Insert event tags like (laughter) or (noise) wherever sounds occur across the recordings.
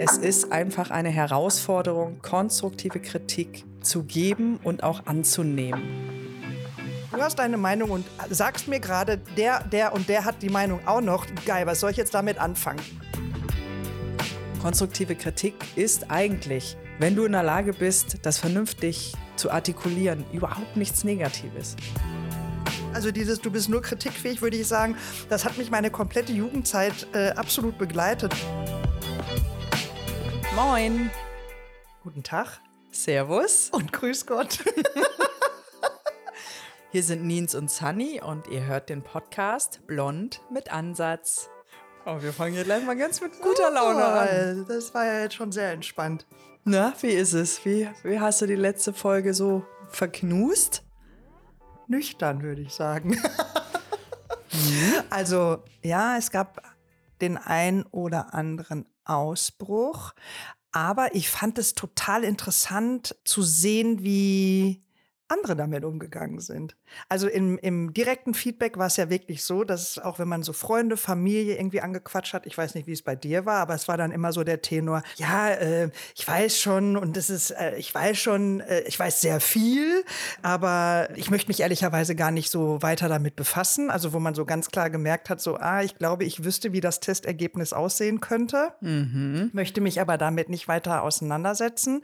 Es ist einfach eine Herausforderung, konstruktive Kritik zu geben und auch anzunehmen. Du hast deine Meinung und sagst mir gerade, der, der und der hat die Meinung auch noch. Geil, was soll ich jetzt damit anfangen? Konstruktive Kritik ist eigentlich, wenn du in der Lage bist, das vernünftig zu artikulieren, überhaupt nichts Negatives. Also dieses Du bist nur kritikfähig, würde ich sagen, das hat mich meine komplette Jugendzeit äh, absolut begleitet. Moin. Guten Tag. Servus. Und grüß Gott. (laughs) Hier sind Nins und Sunny und ihr hört den Podcast Blond mit Ansatz. Oh, wir fangen hier gleich mal ganz mit guter Laune an. Das war ja jetzt schon sehr entspannt. Na, wie ist es? Wie, wie hast du die letzte Folge so verknust? Nüchtern, würde ich sagen. Mhm. (laughs) Also, ja, es gab den ein oder anderen Ausbruch. Aber ich fand es total interessant zu sehen, wie andere damit umgegangen sind. Also im, im direkten Feedback war es ja wirklich so, dass auch wenn man so Freunde, Familie irgendwie angequatscht hat, ich weiß nicht, wie es bei dir war, aber es war dann immer so der Tenor, ja, äh, ich weiß schon und das ist, äh, ich weiß schon, äh, ich weiß sehr viel, aber ich möchte mich ehrlicherweise gar nicht so weiter damit befassen. Also wo man so ganz klar gemerkt hat, so, ah, ich glaube, ich wüsste, wie das Testergebnis aussehen könnte, mhm. möchte mich aber damit nicht weiter auseinandersetzen.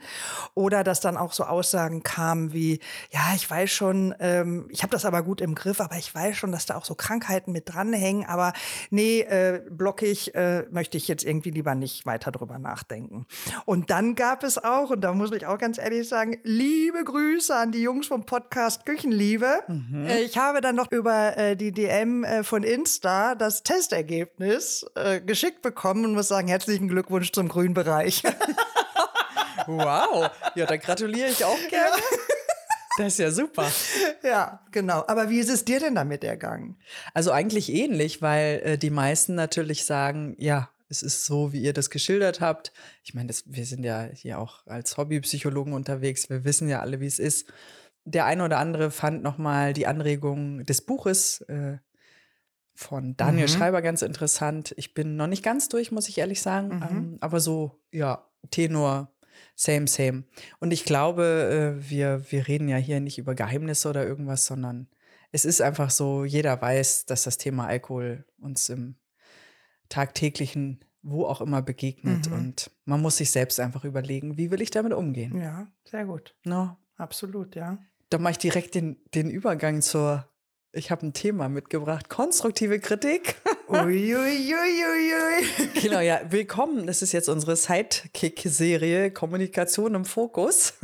Oder dass dann auch so Aussagen kamen wie, ja, ich weiß schon, ähm, ich habe das aber gut im Griff, aber ich weiß schon, dass da auch so Krankheiten mit dranhängen, aber nee, äh, blockig äh, möchte ich jetzt irgendwie lieber nicht weiter drüber nachdenken. Und dann gab es auch, und da muss ich auch ganz ehrlich sagen, liebe Grüße an die Jungs vom Podcast Küchenliebe. Mhm. Äh, ich habe dann noch über äh, die DM äh, von Insta das Testergebnis äh, geschickt bekommen und muss sagen, herzlichen Glückwunsch zum grünen Bereich. (laughs) wow, ja, da gratuliere ich auch gerne. Ja. Das ist ja super. (laughs) Ja, genau. Aber wie ist es dir denn damit ergangen? Also eigentlich ähnlich, weil äh, die meisten natürlich sagen, ja, es ist so, wie ihr das geschildert habt. Ich meine, wir sind ja hier auch als Hobbypsychologen unterwegs. Wir wissen ja alle, wie es ist. Der eine oder andere fand nochmal die Anregung des Buches äh, von Daniel mhm. Schreiber ganz interessant. Ich bin noch nicht ganz durch, muss ich ehrlich sagen. Mhm. Ähm, aber so, ja, Tenor Same, same. Und ich glaube, äh, wir, wir reden ja hier nicht über Geheimnisse oder irgendwas, sondern es ist einfach so, jeder weiß, dass das Thema Alkohol uns im tagtäglichen, wo auch immer begegnet. Mhm. Und man muss sich selbst einfach überlegen, wie will ich damit umgehen. Ja, sehr gut. No. Absolut, ja. Da mache ich direkt den, den Übergang zur ich habe ein Thema mitgebracht. Konstruktive Kritik. (laughs) Uiuiuiui. genau, ja. Willkommen. Das ist jetzt unsere Sidekick-Serie Kommunikation im Fokus.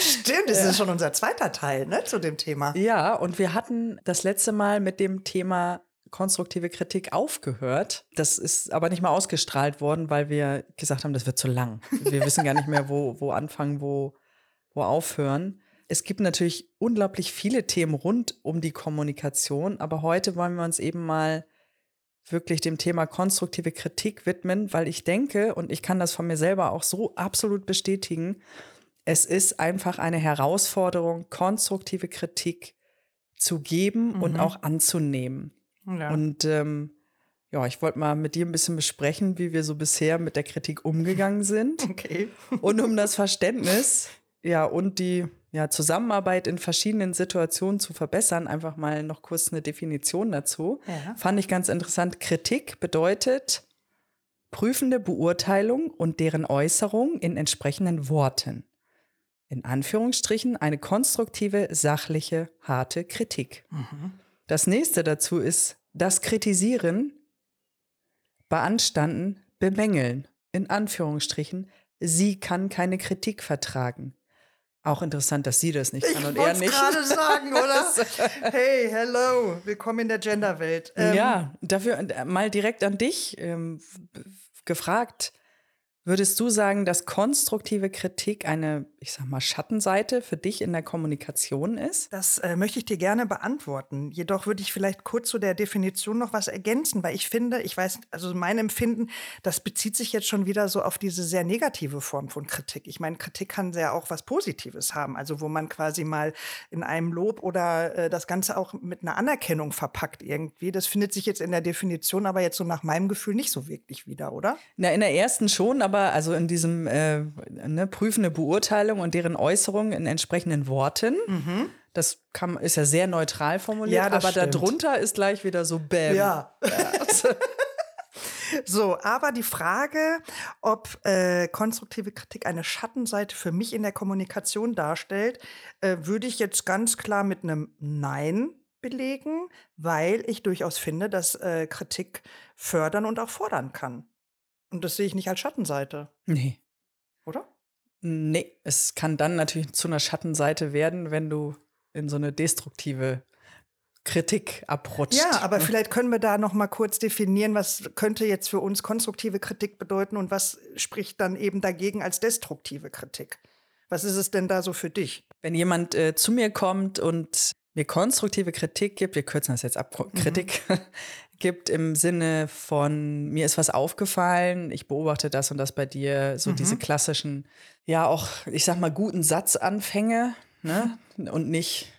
Stimmt, das ist schon unser zweiter Teil ne, zu dem Thema. Ja, und wir hatten das letzte Mal mit dem Thema konstruktive Kritik aufgehört. Das ist aber nicht mal ausgestrahlt worden, weil wir gesagt haben, das wird zu lang. Wir wissen gar nicht mehr, wo, wo anfangen, wo, wo aufhören. Es gibt natürlich unglaublich viele Themen rund um die Kommunikation, aber heute wollen wir uns eben mal wirklich dem Thema konstruktive Kritik widmen, weil ich denke, und ich kann das von mir selber auch so absolut bestätigen, es ist einfach eine Herausforderung, konstruktive Kritik zu geben mhm. und auch anzunehmen. Ja. Und ähm, ja, ich wollte mal mit dir ein bisschen besprechen, wie wir so bisher mit der Kritik umgegangen sind. (laughs) Okay. Und um das Verständnis, ja, und die ja, Zusammenarbeit in verschiedenen Situationen zu verbessern. Einfach mal noch kurz eine Definition dazu. Ja. Fand ich ganz interessant. Kritik bedeutet prüfende Beurteilung und deren Äußerung in entsprechenden Worten. In Anführungsstrichen eine konstruktive, sachliche, harte Kritik. Mhm. Das nächste dazu ist das Kritisieren, beanstanden, bemängeln. In Anführungsstrichen, sie kann keine Kritik vertragen. Auch interessant, dass sie das nicht ich kann und er nicht. Ich gerade (laughs) sagen, oder? hey, hello, willkommen in der Genderwelt. Ähm, ja, dafür äh, mal direkt an dich ähm, gefragt. Würdest du sagen, dass konstruktive Kritik eine, ich sag mal, Schattenseite für dich in der Kommunikation ist? Das äh, möchte ich dir gerne beantworten. Jedoch würde ich vielleicht kurz zu der Definition noch was ergänzen, weil ich finde, ich weiß, also mein Empfinden, das bezieht sich jetzt schon wieder so auf diese sehr negative Form von Kritik. Ich meine, Kritik kann sehr auch was Positives haben, also wo man quasi mal in einem Lob oder äh, das Ganze auch mit einer Anerkennung verpackt irgendwie. Das findet sich jetzt in der Definition aber jetzt so nach meinem Gefühl nicht so wirklich wieder, oder? Na, in der ersten schon, aber aber also in diesem äh, ne, prüfende Beurteilung und deren Äußerung in entsprechenden Worten. Das kann, ist ja sehr neutral formuliert, Ja, aber stimmt. darunter ist gleich wieder so Bäm. Ja. (laughs) So, aber die Frage, ob äh, konstruktive Kritik eine Schattenseite für mich in der Kommunikation darstellt, äh, würde ich jetzt ganz klar mit einem Nein belegen, weil ich durchaus finde, dass äh, Kritik fördern und auch fordern kann. Und das sehe ich nicht als Schattenseite, Nee. oder? Nee, es kann dann natürlich zu einer Schattenseite werden, wenn du in so eine destruktive Kritik abrutscht. Ja, aber vielleicht können wir da noch mal kurz definieren, was könnte jetzt für uns konstruktive Kritik bedeuten und was spricht dann eben dagegen als destruktive Kritik? Was ist es denn da so für dich? Wenn jemand äh, zu mir kommt und mir konstruktive Kritik gibt, wir kürzen das jetzt ab, Mhm. (laughs) Gibt im Sinne von, mir ist was aufgefallen, ich beobachte das und das bei dir, so diese Mhm. klassischen, ja auch, ich sag mal, guten Satzanfänge, ne? (laughs) Und nicht,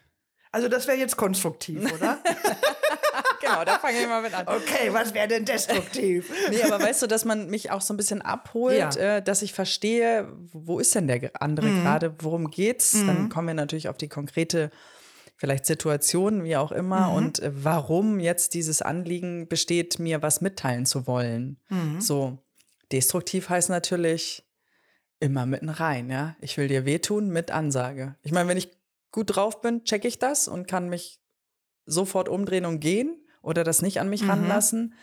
Also das wäre jetzt konstruktiv, oder? (laughs) genau, da fange ich mal mit an. okay, was wäre denn destruktiv? (laughs) Nee, aber weißt du, dass man mich auch so ein bisschen abholt, Ja. äh, dass ich verstehe, wo ist denn der andere Mhm. gerade, worum geht's? Dann kommen wir natürlich auf die konkrete vielleicht Situation, wie auch immer, Mhm. und äh, warum jetzt dieses Anliegen besteht, mir was mitteilen zu wollen. Mhm. So, destruktiv heißt natürlich immer mitten rein, ja. Ich will dir wehtun mit Ansage. Ich meine, wenn ich gut drauf bin, checke ich das und kann mich sofort umdrehen und gehen oder das nicht an mich Mhm. ranlassen.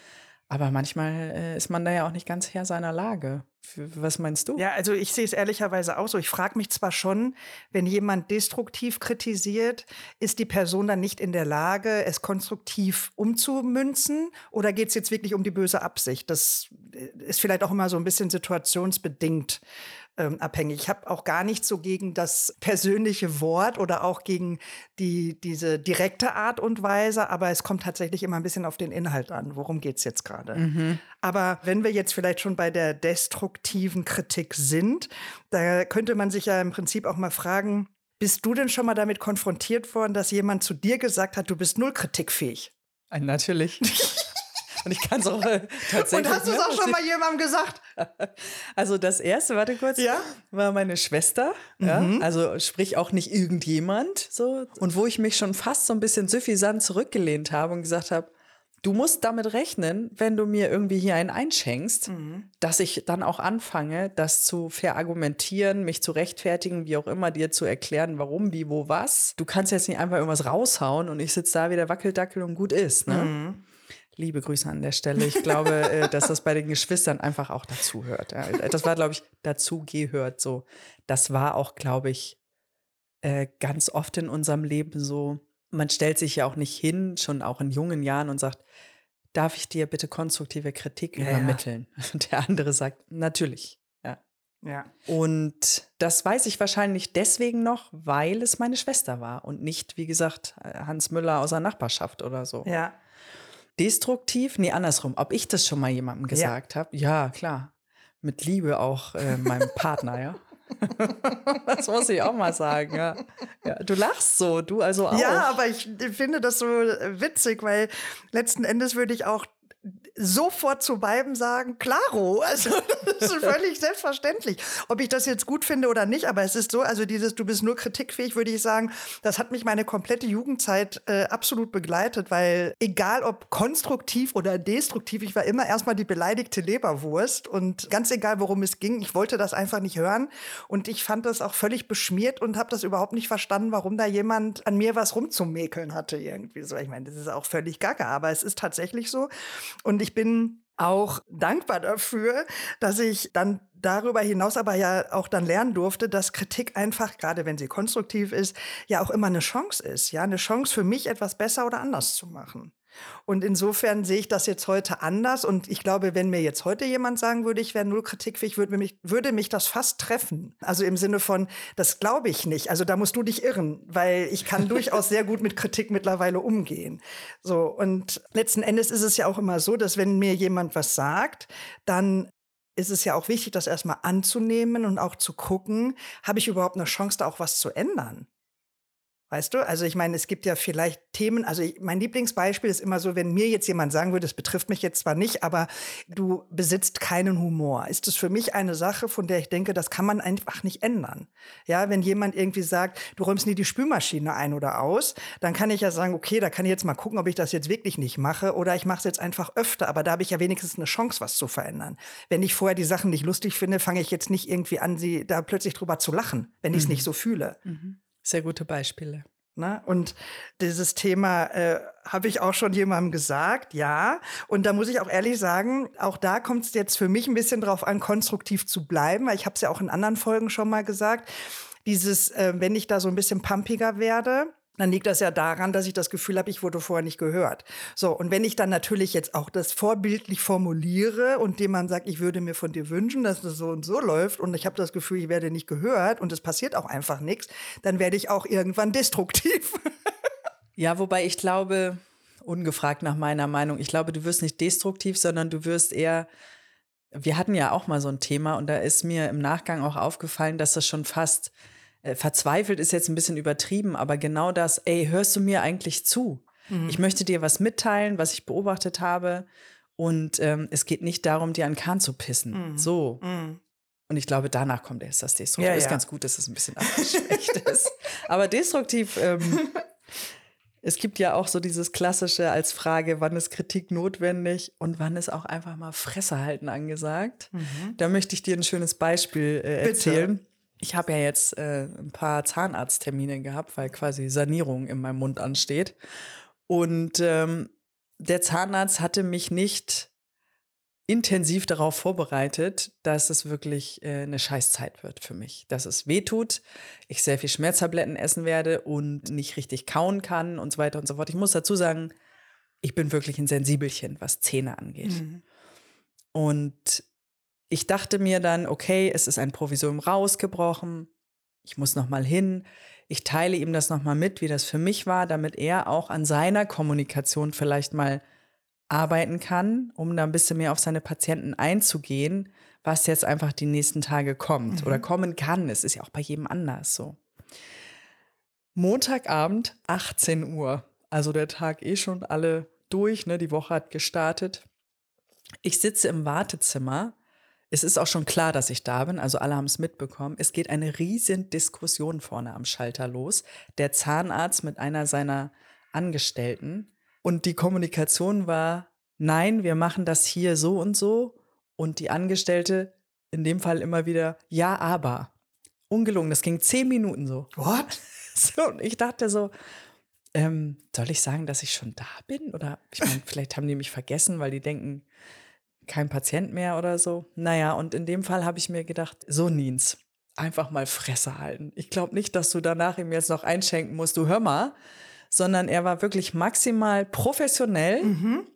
Aber manchmal äh, ist man da ja auch nicht ganz Herr seiner Lage. Was meinst du? Ja, also ich sehe es ehrlicherweise auch so. Ich frage mich zwar schon, wenn jemand destruktiv kritisiert, ist die Person dann nicht in der Lage, es konstruktiv umzumünzen? Oder geht es jetzt wirklich um die böse Absicht? Das äh, ist vielleicht auch immer so ein bisschen situationsbedingt ähm, abhängig. Ich habe auch gar nichts so gegen das persönliche Wort oder auch gegen die, diese direkte Art und Weise, aber es kommt tatsächlich immer ein bisschen auf den Inhalt an. Worum geht es jetzt gerade? Aber wenn wir jetzt vielleicht schon bei der destruktiven Kritik sind, da könnte man sich ja im Prinzip auch mal fragen, bist du denn schon mal damit konfrontiert worden, dass jemand zu dir gesagt hat, du bist null kritikfähig? Äh, Natürlich. (laughs) und ich kann es auch äh, tatsächlich. Und hast du es auch schon mal jemandem gesagt? (laughs) Also das erste, warte kurz, Ja? war meine Schwester. Ja? Mhm. Also sprich auch nicht irgendjemand. So. Und wo ich mich schon fast so ein bisschen suffisant zurückgelehnt habe und gesagt habe, du musst damit rechnen, wenn du mir irgendwie hier einen einschenkst, Mhm. dass ich dann auch anfange, das zu verargumentieren, mich zu rechtfertigen, wie auch immer, dir zu erklären, warum, wie, wo, was. Du kannst jetzt nicht einfach irgendwas raushauen und ich sitze da wie der Wackeldackel und gut ist. Ne? Mhm. Liebe Grüße an der Stelle. Ich glaube, (laughs) äh, dass das bei den Geschwistern einfach auch dazu hört. Ja. Das war, glaube ich, dazu gehört. So, das war auch, glaube ich, äh, ganz oft in unserem Leben so. Man stellt sich ja auch nicht hin, schon auch in jungen Jahren und sagt, darf ich dir bitte konstruktive Kritik Ja, ja. übermitteln? Und der andere sagt, natürlich. Ja. Ja. Und das weiß ich wahrscheinlich deswegen noch, weil es meine Schwester war und nicht, wie gesagt, Hans Müller aus der Nachbarschaft oder so. Ja. Destruktiv? Nee, andersrum. Ob ich das schon mal jemandem gesagt habe? Ja, klar. Mit Liebe auch äh, meinem Partner, ja. (laughs) das muss ich auch mal sagen, ja. ja. Du lachst so, du also auch. Ja, aber ich finde das so witzig, weil letzten Endes würde ich auch sofort zu beiden sagen, klaro, also das ist (laughs) völlig selbstverständlich. Ob ich das jetzt gut finde oder nicht, aber es ist so, also dieses du bist nur kritikfähig, würde ich sagen, das hat mich meine komplette Jugendzeit äh, absolut begleitet, weil egal ob konstruktiv oder destruktiv, ich war immer erstmal die beleidigte Leberwurst und ganz egal, worum es ging, ich wollte das einfach nicht hören und ich fand das auch völlig beschmiert und habe das überhaupt nicht verstanden, warum da jemand an mir was rumzumäkeln hatte irgendwie so. Ich meine, das ist auch völlig gaga, aber es ist tatsächlich so und ich bin auch dankbar dafür, dass ich dann darüber hinaus aber ja auch dann lernen durfte, dass Kritik einfach, gerade wenn sie konstruktiv ist, ja auch immer eine Chance ist. Ja, eine Chance für mich, etwas besser oder anders zu machen. Und insofern sehe ich das jetzt heute anders. Und ich glaube, wenn mir jetzt heute jemand sagen würde, ich wäre null kritikfähig, würde mich, würde mich das fast treffen. Also im Sinne von, das glaube ich nicht. Also da musst du dich irren, weil ich kann (laughs) durchaus sehr gut mit Kritik mittlerweile umgehen. So. Und letzten Endes ist es ja auch immer so, dass wenn mir jemand was sagt, dann ist es ja auch wichtig, das erstmal anzunehmen und auch zu gucken, habe ich überhaupt eine Chance, da auch was zu ändern? Weißt du? Also ich meine, es gibt ja vielleicht Themen, also ich, mein Lieblingsbeispiel ist immer so, wenn mir jetzt jemand sagen würde, es betrifft mich jetzt zwar nicht, aber du besitzt keinen Humor. Ist es für mich eine Sache, von der ich denke, das kann man einfach nicht ändern. Ja, wenn jemand irgendwie sagt, du räumst nie die Spülmaschine ein oder aus, dann kann ich ja sagen, okay, da kann ich jetzt mal gucken, ob ich das jetzt wirklich nicht mache oder ich mache es jetzt einfach öfter, aber da habe ich ja wenigstens eine Chance, was zu verändern. Wenn ich vorher die Sachen nicht lustig finde, fange ich jetzt nicht irgendwie an, sie da plötzlich drüber zu lachen, wenn ich es mhm. nicht so fühle. Mhm. Sehr gute Beispiele. Ne? Und dieses Thema äh, habe ich auch schon jemandem gesagt, ja. Und da muss ich auch ehrlich sagen, auch da kommt es jetzt für mich ein bisschen drauf an, konstruktiv zu bleiben, weil ich habe es ja auch in anderen Folgen schon mal gesagt. Dieses, äh, wenn ich da so ein bisschen pumpiger werde, dann liegt das ja daran, dass ich das Gefühl habe, ich wurde vorher nicht gehört. So, und wenn ich dann natürlich jetzt auch das vorbildlich formuliere und dem man sagt, ich würde mir von dir wünschen, dass das so und so läuft und ich habe das Gefühl, ich werde nicht gehört und es passiert auch einfach nichts, dann werde ich auch irgendwann (laughs) destruktiv. ja, wobei ich glaube, ungefragt nach meiner Meinung, ich glaube, du wirst nicht destruktiv, sondern du wirst eher wir hatten ja auch mal so ein Thema und da ist mir im Nachgang auch aufgefallen, dass das schon fast äh, verzweifelt ist jetzt ein bisschen übertrieben, aber genau das, ey, hörst du mir eigentlich zu? Mhm. Ich möchte dir was mitteilen, was ich beobachtet habe. Und ähm, es geht nicht darum, dir an Kahn zu pissen. Mhm. So. Mhm. Und ich glaube, danach kommt erst das Destruktiv. Ja, ist ja. ganz gut, dass es ein bisschen abgeschwächt (laughs) ist. Aber destruktiv, ähm, (laughs) es gibt ja auch so dieses klassische als Frage, wann ist Kritik notwendig und wann ist auch einfach mal Fresse halten angesagt. Mhm. Da möchte ich dir ein schönes Beispiel äh, erzählen. Ich habe ja jetzt äh, ein paar Zahnarzttermine gehabt, weil quasi Sanierung in meinem Mund ansteht. Und ähm, der Zahnarzt hatte mich nicht intensiv darauf vorbereitet, dass es wirklich äh, eine Scheißzeit wird für mich. Dass es wehtut, ich sehr viel Schmerztabletten essen werde und nicht richtig kauen kann und so weiter und so fort. Ich muss dazu sagen, ich bin wirklich ein Sensibelchen, was Zähne angeht. Mhm. Und ich dachte mir dann, okay, es ist ein Provisorium rausgebrochen, ich muss noch mal hin. Ich teile ihm das noch mal mit, wie das für mich war, damit er auch an seiner Kommunikation vielleicht mal arbeiten kann, um da ein bisschen mehr auf seine Patienten einzugehen, was jetzt einfach die nächsten Tage kommt mhm. oder kommen kann. Es ist ja auch bei jedem anders so. Montagabend, 18 Uhr. Also der Tag eh schon alle durch, ne? Die Woche hat gestartet. Ich sitze im Wartezimmer es ist auch schon klar, dass ich da bin, also alle haben es mitbekommen. Es geht eine riesen Diskussion vorne am Schalter los. Der Zahnarzt mit einer seiner Angestellten. Und die Kommunikation war, nein, wir machen das hier so und so. Und die Angestellte in dem Fall immer wieder, ja, aber. Ungelungen, das ging zehn Minuten so. What? (laughs) So, und ich dachte so, ähm, soll ich sagen, dass ich schon da bin? Oder ich meine, vielleicht haben die mich vergessen, weil die denken, kein Patient mehr oder so. Naja, und in dem Fall habe ich mir gedacht, so Nins, einfach mal Fresse halten. Ich glaube nicht, dass du danach ihm jetzt noch einschenken musst, du hör mal, sondern er war wirklich maximal professionell. Mhm.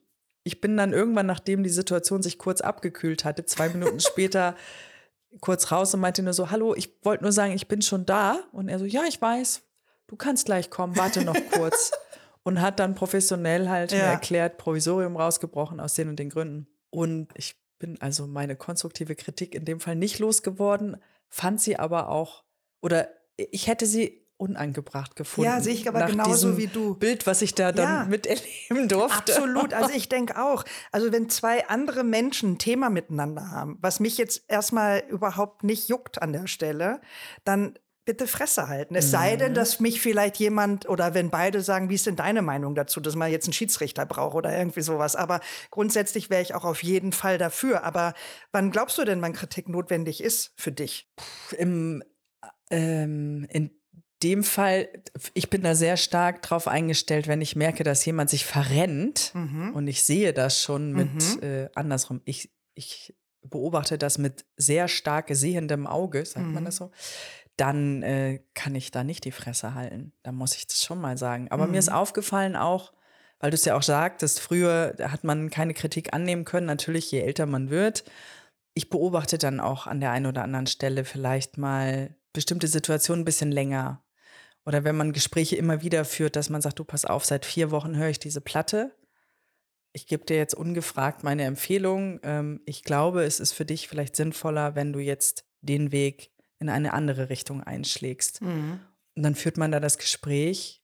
Ich bin dann irgendwann, nachdem die Situation sich kurz abgekühlt hatte, zwei Minuten (laughs) später kurz raus und meinte nur so, hallo, ich wollte nur sagen, ich bin schon da. Und er so, ja, ich weiß, du kannst gleich kommen, warte noch (laughs) kurz. und hat dann professionell halt ja. erklärt, Provisorium rausgebrochen aus den und den Gründen. Und ich bin also meine konstruktive Kritik in dem Fall nicht losgeworden, fand sie aber auch, oder ich hätte sie unangebracht gefunden. Ja, sehe ich aber genauso wie du. Bild, was ich da dann ja, miterleben durfte. Absolut. Also (laughs) ich denke auch, also wenn zwei andere Menschen ein Thema miteinander haben, was mich jetzt erstmal überhaupt nicht juckt an der Stelle, dann bitte Fresse halten. Es mhm. sei denn, mhm. dass mich vielleicht jemand oder wenn beide sagen, wie ist denn deine Meinung dazu, dass man jetzt einen Schiedsrichter braucht oder irgendwie sowas. Aber grundsätzlich wäre ich auch auf jeden Fall dafür. Aber wann glaubst du denn, wann Kritik notwendig ist für dich? Im, ähm, in dem Fall, ich bin da sehr stark drauf eingestellt, wenn ich merke, dass jemand sich verrennt mhm. und ich sehe das schon mit mhm. äh, andersrum. Ich, ich beobachte das mit sehr stark sehendem Auge, sagt man mhm. das so dann äh, kann ich da nicht die Fresse halten. Da muss ich das schon mal sagen. Aber mhm. mir ist mhm. aufgefallen auch, weil du es ja auch sagtest, früher hat man keine Kritik annehmen können, natürlich je älter man wird. Ich beobachte dann auch an der einen oder anderen Stelle vielleicht mal bestimmte Situationen ein bisschen länger. Oder wenn man Gespräche immer wieder führt, dass man sagt, du pass auf, seit vier Wochen höre ich diese Platte. Ich gebe dir jetzt ungefragt meine Empfehlung. Ähm, ich glaube, es ist für dich vielleicht sinnvoller, wenn du jetzt den Weg in eine andere Richtung einschlägst. Mhm. Und dann führt man da das Gespräch.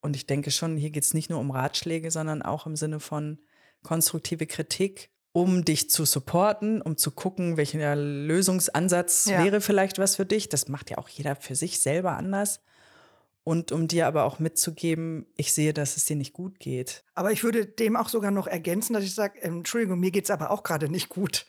Und ich denke schon, hier geht es nicht nur um Ratschläge, sondern auch im Sinne von konstruktive Kritik, um dich zu supporten, um zu gucken, welcher Lösungsansatz Ja. wäre vielleicht was für dich. Das macht ja auch jeder für sich selber anders. Und um dir aber auch mitzugeben, ich sehe, dass es dir nicht gut geht. Aber ich würde dem auch sogar noch ergänzen, dass ich sage, Entschuldigung, mir geht's aber auch gerade nicht gut.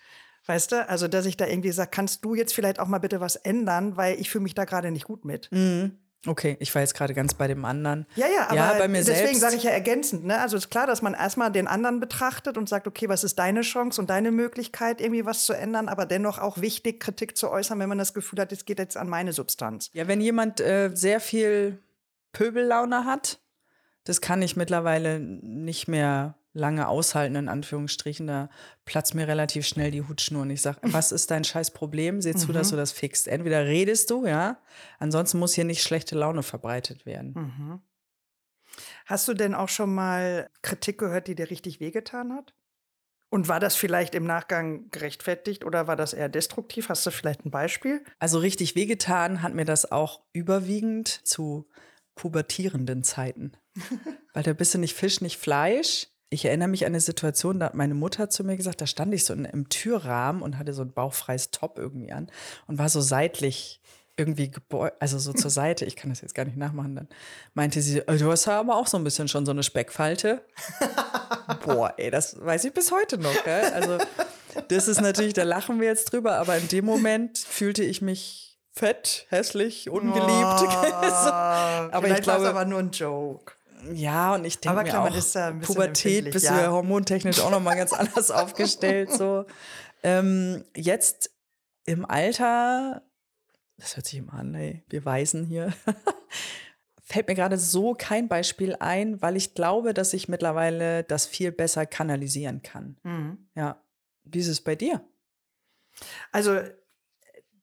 Weißt du? Also, dass ich da irgendwie sage, kannst du jetzt vielleicht auch mal bitte was ändern, weil ich fühle mich da gerade nicht gut mit. Mhm. Okay, ich war jetzt gerade ganz bei dem anderen. Ja, ja, aber Ja, bei mir deswegen sage ich ja ergänzend. Ne? Also ist klar, dass man erstmal den anderen betrachtet und sagt, okay, was ist deine Chance und deine Möglichkeit, irgendwie was zu ändern, aber dennoch auch wichtig, Kritik zu äußern, wenn man das Gefühl hat, es geht jetzt an meine Substanz. Ja, wenn jemand äh, sehr viel Pöbellaune hat, das kann ich mittlerweile nicht mehr lange aushalten, in Anführungsstrichen. Da platzt mir relativ schnell die Hutschnur und ich sage, was ist dein scheiß Problem? Seh zu, dass du das fixst. Entweder redest du, ja, ansonsten muss hier nicht schlechte Laune verbreitet werden. Mhm. Hast du denn auch schon mal Kritik gehört, die dir richtig wehgetan hat? Und war das vielleicht im Nachgang gerechtfertigt oder war das eher destruktiv? Hast du vielleicht ein Beispiel? Also richtig wehgetan hat mir das auch überwiegend zu pubertierenden Zeiten. (laughs) Weil da bist du nicht Fisch, nicht Fleisch. Ich erinnere mich an eine Situation, da hat meine Mutter zu mir gesagt, da stand ich so in, im Türrahmen und hatte so ein bauchfreies Top irgendwie an und war so seitlich irgendwie gebeugt, also so zur (laughs) Seite. Ich kann das jetzt gar nicht nachmachen. Dann meinte sie, "Äh, du hast ja aber auch so ein bisschen schon so eine Speckfalte. (laughs) Boah, ey, das weiß ich bis heute noch. Gell? Also das ist natürlich, da lachen wir jetzt drüber, aber in dem Moment fühlte ich mich fett, hässlich, ungeliebt. So. (laughs) aber ich glaube, glaube- aber nur ein Joke. Ja, und ich denke mir auch, Pubertät bist ja. du ja hormontechnisch auch noch mal ganz anders (laughs) aufgestellt. So. Ähm, jetzt im Alter, das hört sich immer an, ey, wir Weisen hier, (laughs) fällt mir gerade so kein Beispiel ein, weil ich glaube, dass ich mittlerweile das viel besser kanalisieren kann. Mhm. Ja. Wie ist es bei dir? Also,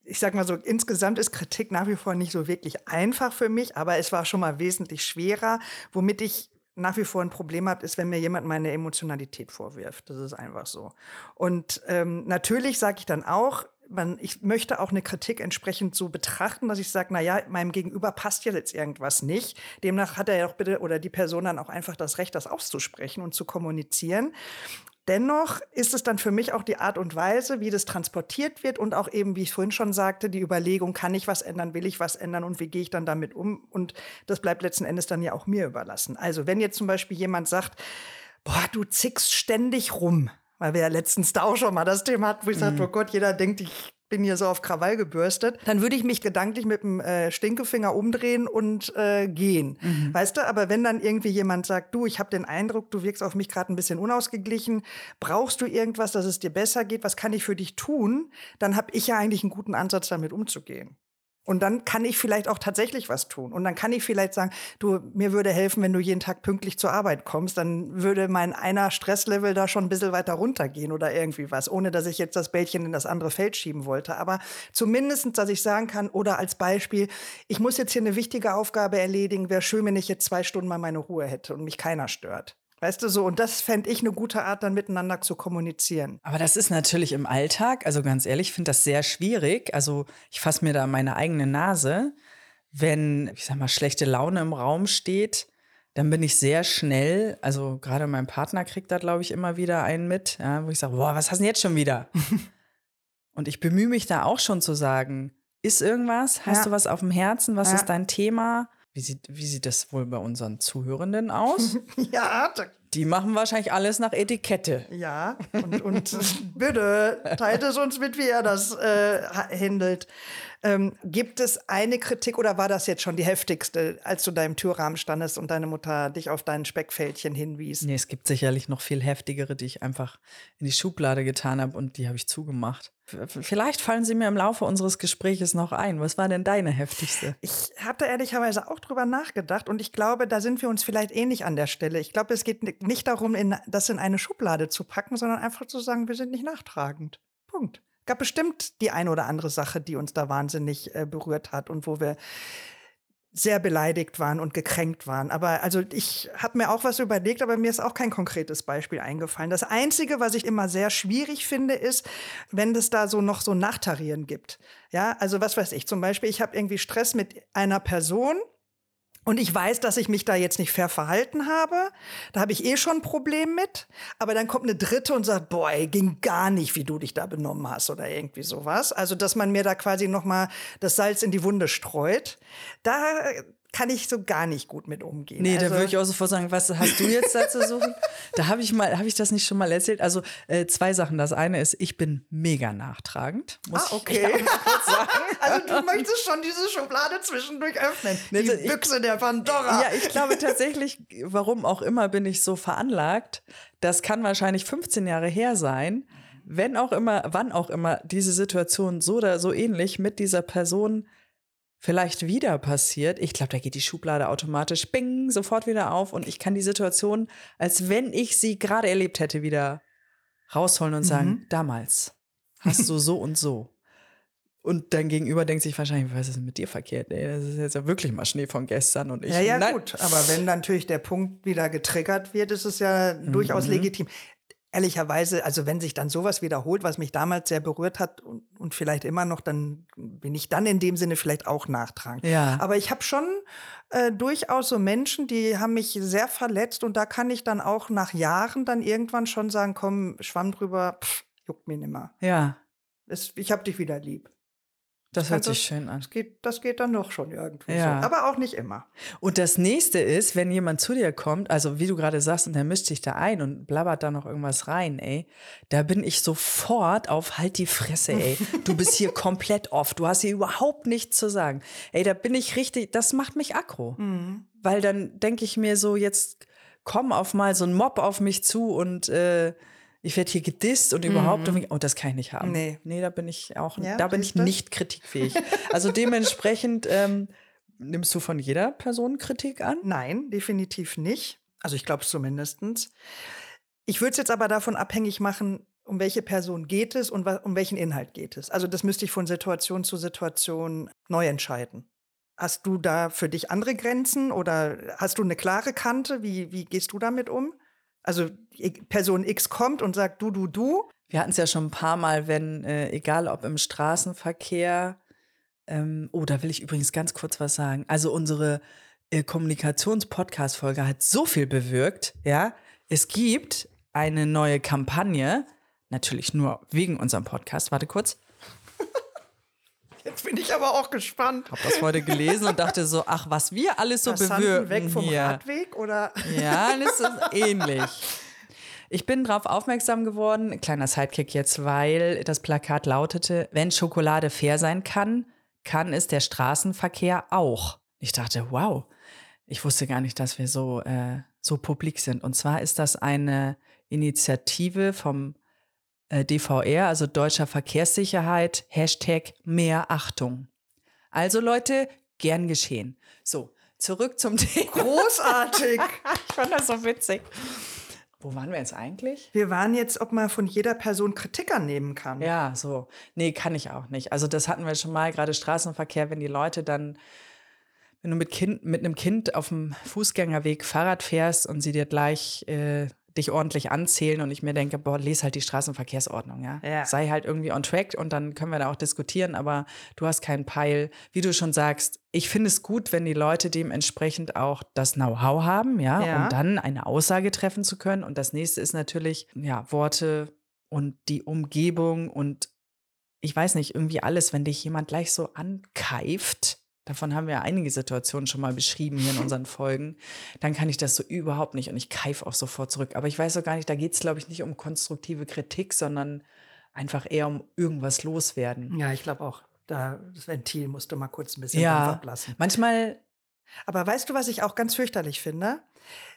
ich sag mal so, insgesamt ist Kritik nach wie vor nicht so wirklich einfach für mich, aber es war schon mal wesentlich schwerer. Womit ich nach wie vor ein Problem habe, ist, wenn mir jemand meine Emotionalität vorwirft. Das ist einfach so. Und ähm, natürlich sage ich dann auch, man, ich möchte auch eine Kritik entsprechend so betrachten, dass ich sage, na ja, meinem Gegenüber passt ja jetzt irgendwas nicht. Demnach hat er ja auch bitte oder die Person dann auch einfach das Recht, das auszusprechen und zu kommunizieren. Dennoch ist es dann für mich auch die Art und Weise, wie das transportiert wird und auch eben, wie ich vorhin schon sagte, die Überlegung, kann ich was ändern, will ich was ändern und wie gehe ich dann damit um? Und das bleibt letzten Endes dann ja auch mir überlassen. Also wenn jetzt zum Beispiel jemand sagt, boah, du zickst ständig rum, weil wir ja letztens da auch schon mal das Thema hatten, wo ich sagte, oh Gott, jeder denkt, ich bin hier so auf Krawall gebürstet, dann würde ich mich gedanklich mit dem äh, Stinkefinger umdrehen und äh, gehen. Weißt du, aber wenn dann irgendwie jemand sagt, du, ich habe den Eindruck, du wirkst auf mich gerade ein bisschen unausgeglichen, brauchst du irgendwas, dass es dir besser geht, was kann ich für dich tun, dann habe ich ja eigentlich einen guten Ansatz, damit umzugehen. Und dann kann ich vielleicht auch tatsächlich was tun. Und dann kann ich vielleicht sagen, du, mir würde helfen, wenn du jeden Tag pünktlich zur Arbeit kommst. Dann würde mein einer Stresslevel da schon ein bisschen weiter runtergehen oder irgendwie was, ohne dass ich jetzt das Bällchen in das andere Feld schieben wollte. Aber zumindestens, dass ich sagen kann, oder als Beispiel, ich muss jetzt hier eine wichtige Aufgabe erledigen. Wäre schön, wenn ich jetzt zwei Stunden mal meine Ruhe hätte und mich keiner stört. Weißt du so? Und das fände ich eine gute Art, dann miteinander zu kommunizieren. Aber das ist natürlich im Alltag, also ganz ehrlich, ich finde das sehr schwierig. Also ich fasse mir da meine eigene Nase. Wenn, ich sag mal, schlechte Laune im Raum steht, dann bin ich sehr schnell, also gerade mein Partner kriegt da, glaube ich, immer wieder einen mit, ja, wo ich sage, boah, was hast du denn jetzt schon wieder? (laughs) Und ich bemühe mich da auch schon zu sagen, ist irgendwas? Hast Ja. du was auf dem Herzen? Was Ja. ist dein Thema? Wie sieht, wie sieht das wohl bei unseren Zuhörenden aus? (laughs) Ja, da Die machen wahrscheinlich alles nach Etikette. Ja, und, und (laughs) bitte teilt es uns mit, wie er das äh, ha- handelt. Ähm, gibt es eine Kritik oder war das jetzt schon die heftigste, als du da im Türrahmen standest und deine Mutter dich auf dein Speckfältchen hinwies? Nee, es gibt sicherlich noch viel heftigere, die ich einfach in die Schublade getan habe und die habe ich zugemacht. Vielleicht fallen sie mir im Laufe unseres Gespräches noch ein. Was war denn deine heftigste? Ich habe da ehrlicherweise auch drüber nachgedacht und ich glaube, da sind wir uns vielleicht ähnlich an der Stelle. Ich glaube, es geht ni- nicht darum, in, das in eine Schublade zu packen, sondern einfach zu sagen, wir sind nicht nachtragend. Punkt. Gab bestimmt die eine oder andere Sache, die uns da wahnsinnig äh, berührt hat und wo wir sehr beleidigt waren und gekränkt waren. Aber also ich habe mir auch was überlegt, aber mir ist auch kein konkretes Beispiel eingefallen. Das Einzige, was ich immer sehr schwierig finde, ist, wenn es da so noch so Nachtarieren gibt. Ja, also was weiß ich, zum Beispiel, ich habe irgendwie Stress mit einer Person und ich weiß, dass ich mich da jetzt nicht fair verhalten habe. Da habe ich eh schon ein Problem mit. Aber dann kommt eine dritte und sagt, boah, ging gar nicht, wie du dich da benommen hast oder irgendwie sowas. Also, dass man mir da quasi noch mal das Salz in die Wunde streut. Da kann ich so gar nicht gut mit umgehen. Nee, also, da würde ich auch sofort sagen, was hast du jetzt da zu suchen? (laughs) da habe ich mal, habe ich das nicht schon mal erzählt? Also äh, zwei Sachen. Das eine ist, ich bin mega nachtragend. Muss ah, okay. Ich sagen. (laughs) also du möchtest schon diese Schublade zwischendurch öffnen. Die ich, Büchse der Pandora. Ja, ich glaube tatsächlich, warum auch immer bin ich so veranlagt. Das kann wahrscheinlich 15 Jahre her sein. Wenn auch immer, wann auch immer diese Situation so oder so ähnlich mit dieser Person vielleicht wieder passiert, ich glaube, da geht die Schublade automatisch bing, sofort wieder auf und ich kann die Situation, als wenn ich sie gerade erlebt hätte, wieder rausholen und mhm. sagen, damals hast du so und so. Und dein Gegenüber denkt sich wahrscheinlich, was ist mit dir verkehrt? Ey, das ist jetzt ja wirklich mal Schnee von gestern und ich. Ja, ja, nein. gut. Aber wenn natürlich der Punkt wieder getriggert wird, ist es ja mhm. durchaus legitim ehrlicherweise, also wenn sich dann sowas wiederholt, was mich damals sehr berührt hat und, und vielleicht immer noch, dann bin ich dann in dem Sinne vielleicht auch nachtragend. Ja. Aber ich habe schon äh, durchaus so Menschen, die haben mich sehr verletzt und da kann ich dann auch nach Jahren dann irgendwann schon sagen, komm, schwamm drüber, pff, juckt mir nimmer. Ja. Es, ich hab dich wieder lieb. Das hört sich schön an. Das geht, das geht dann doch schon irgendwie ja. so. Aber auch nicht immer. Und das nächste ist, wenn jemand zu dir kommt, also wie du gerade sagst, und der mischt sich da ein und blabbert da noch irgendwas rein, ey, da bin ich sofort auf halt die Fresse, ey. Du bist hier (laughs) komplett off. Du hast hier überhaupt nichts zu sagen. Ey, da bin ich richtig, das macht mich aggro. Mhm. Weil dann denke ich mir so, jetzt komm auf mal so ein Mob auf mich zu und äh, ich werde hier gedisst und überhaupt, mhm. oh, das kann ich nicht haben. Nee. Nee, da bin ich auch, ja, da bin ich nicht kritikfähig. also dementsprechend ähm, nimmst du von jeder Person Kritik an? Nein, definitiv nicht. Also ich glaube es zumindest. Ich würde es jetzt aber davon abhängig machen, um welche Person geht es und um welchen Inhalt geht es. Also das müsste ich von Situation zu Situation neu entscheiden. Hast du da für dich andere Grenzen oder hast du eine klare Kante? Wie, wie gehst du damit um? Also Person X kommt und sagt du, du, du. Wir hatten es ja schon ein paar Mal, wenn, äh, egal ob im Straßenverkehr, ähm, oh, da will ich übrigens ganz kurz was sagen. Also unsere äh, Kommunikations-Podcast-Folge hat so viel bewirkt, ja. Es gibt eine neue Kampagne, natürlich nur wegen unserem Podcast. Warte kurz. Jetzt bin ich aber auch gespannt. Hab das heute gelesen und dachte so, ach, was wir alles so Passanten bewirken weg vom hier. Radweg oder? Ja, das ist (laughs) ähnlich. Ich bin darauf aufmerksam geworden, kleiner Sidekick jetzt, weil das Plakat lautete, wenn Schokolade fair sein kann, kann es der Straßenverkehr auch. Ich dachte, wow, ich wusste gar nicht, dass wir so, äh, so publik sind. Und zwar ist das eine Initiative vom äh, DVR, also Deutscher Verkehrssicherheit, Hashtag mehr Achtung. Also Leute, gern geschehen. So, zurück zum (laughs) Thema. Großartig. (laughs) ich fand das so witzig. Wo waren wir jetzt eigentlich? Wir waren jetzt, ob man von jeder Person Kritik annehmen kann. Ja, so. Nee, kann ich auch nicht. Also das hatten wir schon mal, gerade Straßenverkehr, wenn die Leute dann, wenn du mit, kind, mit einem Kind auf dem Fußgängerweg Fahrrad fährst und sie dir gleich äh, dich ordentlich anzählen und ich mir denke, boah, lese halt die Straßenverkehrsordnung, ja? ja. Sei halt irgendwie on track und dann können wir da auch diskutieren, aber du hast keinen Peil. Wie du schon sagst, ich finde es gut, wenn die Leute dementsprechend auch das Know-how haben, ja, ja, um dann eine Aussage treffen zu können. Und das nächste ist natürlich, ja, Worte und die Umgebung und ich weiß nicht, irgendwie alles, wenn dich jemand gleich so ankeift, Davon haben wir einige Situationen schon mal beschrieben hier in unseren Folgen. Dann kann ich das so überhaupt nicht und ich keife auch sofort zurück. Aber ich weiß auch gar nicht, da geht es, glaube ich, nicht um konstruktive Kritik, sondern einfach eher um irgendwas loswerden. Ja, ich glaube auch. Da, das Ventil musste mal kurz ein bisschen ja, ablassen. Manchmal. Aber weißt du, was ich auch ganz fürchterlich finde?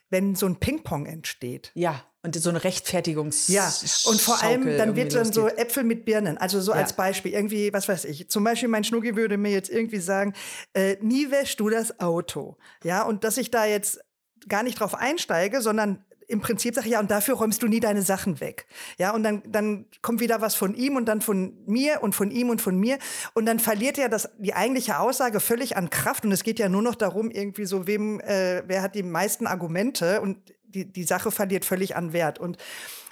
Wenn so ein Ping-Pong entsteht. Ja. Und so eine Rechtfertigungs Ja, und vor allem, dann wird dann so Äpfel mit Birnen. Also so ja. als Beispiel, irgendwie, was weiß ich. Zum Beispiel, mein Schnucki würde mir jetzt irgendwie sagen, äh, nie wäschst du das Auto. Ja, und dass ich da jetzt gar nicht drauf einsteige, sondern im Prinzip sage, ja, und dafür räumst du nie deine Sachen weg. Ja, und dann, dann kommt wieder was von ihm und dann von mir und von ihm und von mir. Und dann verliert ja das, die eigentliche Aussage völlig an Kraft. Und es geht ja nur noch darum, irgendwie so, wem, äh, wer hat die meisten Argumente und die, die Sache verliert völlig an Wert. Und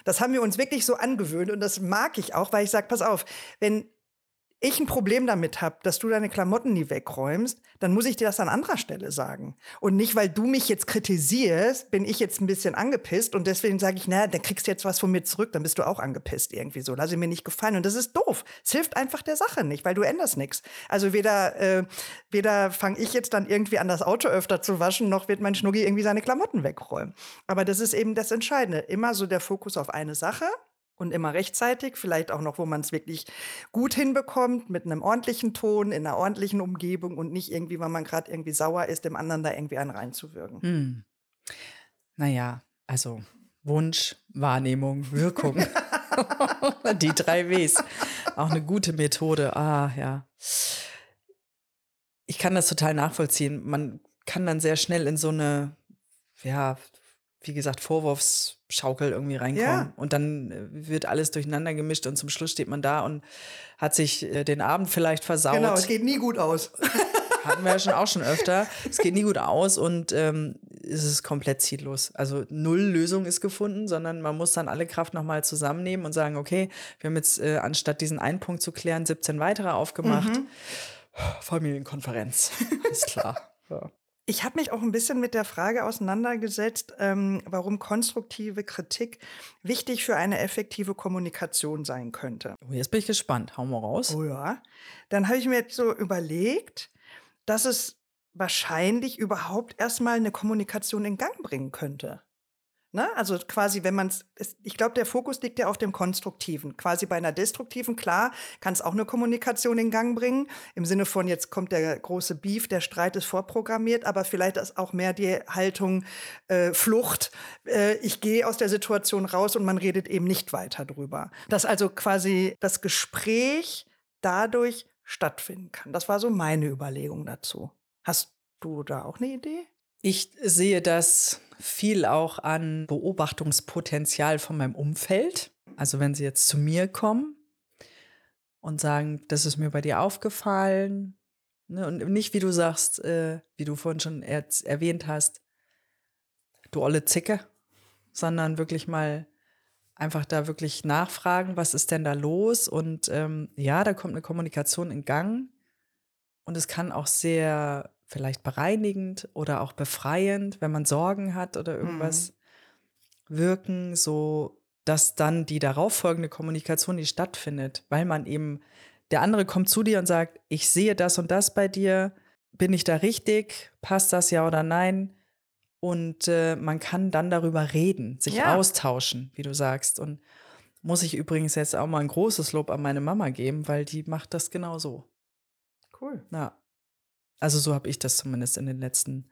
das haben wir uns wirklich so angewöhnt und das mag ich auch, weil ich sage, pass auf, wenn ich ein Problem damit habe, dass du deine Klamotten nie wegräumst, dann muss ich dir das an anderer Stelle sagen. Und nicht, weil du mich jetzt kritisierst, bin ich jetzt ein bisschen angepisst und deswegen sage ich, naja, dann kriegst du jetzt was von mir zurück, dann bist du auch angepisst irgendwie so. Lass mir nicht gefallen. Und das ist doof. Es hilft einfach der Sache nicht, weil du änderst nichts. Also weder, äh, weder fange ich jetzt dann irgendwie an, das Auto öfter zu waschen, noch wird mein Schnuggi irgendwie seine Klamotten wegräumen. Aber das ist eben das Entscheidende. Immer so der Fokus auf eine Sache und immer rechtzeitig, vielleicht auch noch, wo man es wirklich gut hinbekommt, mit einem ordentlichen Ton, in einer ordentlichen Umgebung und nicht irgendwie, weil man gerade irgendwie sauer ist, dem anderen da irgendwie einen reinzuwirken. Hm. Naja, also Wunsch, Wahrnehmung, Wirkung. (laughs) Die drei Ws. Auch eine gute Methode. Ah, ja. Ich kann das total nachvollziehen. Man kann dann sehr schnell in so eine, ja, wie gesagt, Vorwurfsschaukel irgendwie reinkommen. Ja. Und dann äh, wird alles durcheinander gemischt und zum Schluss steht man da und hat sich äh, den Abend vielleicht versaut. Genau, es geht nie gut aus. (laughs) Hatten wir ja schon auch schon öfter. Es geht nie gut aus und ähm, es ist komplett ziellos. Also null Lösung ist gefunden, sondern man muss dann alle Kraft nochmal zusammennehmen und sagen, okay, wir haben jetzt äh, anstatt diesen einen Punkt zu klären, 17 weitere aufgemacht. Mhm. Familienkonferenz, ist klar. (laughs) Ja. Ich habe mich auch ein bisschen mit der Frage auseinandergesetzt, ähm, warum konstruktive Kritik wichtig für eine effektive Kommunikation sein könnte. Oh, jetzt bin ich gespannt. Hau mal raus. Oh ja. Dann habe ich mir jetzt so überlegt, dass es wahrscheinlich überhaupt erstmal eine Kommunikation in Gang bringen könnte. Ne? Also quasi, wenn man es, ich glaube, der Fokus liegt ja auf dem Konstruktiven. Quasi bei einer destruktiven, klar, kann es auch eine Kommunikation in Gang bringen. Im Sinne von, jetzt kommt der große Beef, der Streit ist vorprogrammiert, aber vielleicht ist auch mehr die Haltung äh, Flucht. Äh, ich gehe aus der Situation raus und man redet eben nicht weiter drüber. Dass also quasi das Gespräch dadurch stattfinden kann. Das war so meine Überlegung dazu. Hast du da auch eine Idee? Ich sehe das viel auch an Beobachtungspotenzial von meinem Umfeld. Also wenn sie jetzt zu mir kommen und sagen, das ist mir bei dir aufgefallen. Ne, und nicht, wie du sagst, äh, wie du vorhin schon er erwähnt hast, du olle Zicke, sondern wirklich mal einfach da wirklich nachfragen, was ist denn da los? Und ähm, ja, da kommt eine Kommunikation in Gang. Und es kann auch sehr vielleicht bereinigend oder auch befreiend, wenn man Sorgen hat oder irgendwas mhm. wirken, so dass dann die darauffolgende Kommunikation, die stattfindet, weil man eben, der andere kommt zu dir und sagt, ich sehe das und das bei dir, bin ich da richtig, passt das ja oder nein? Und äh, man kann dann darüber reden, sich ja. austauschen, wie du sagst. Und muss ich übrigens jetzt auch mal ein großes Lob an meine Mama geben, weil die macht das genauso. Cool. Ja. Also so habe ich das zumindest in den letzten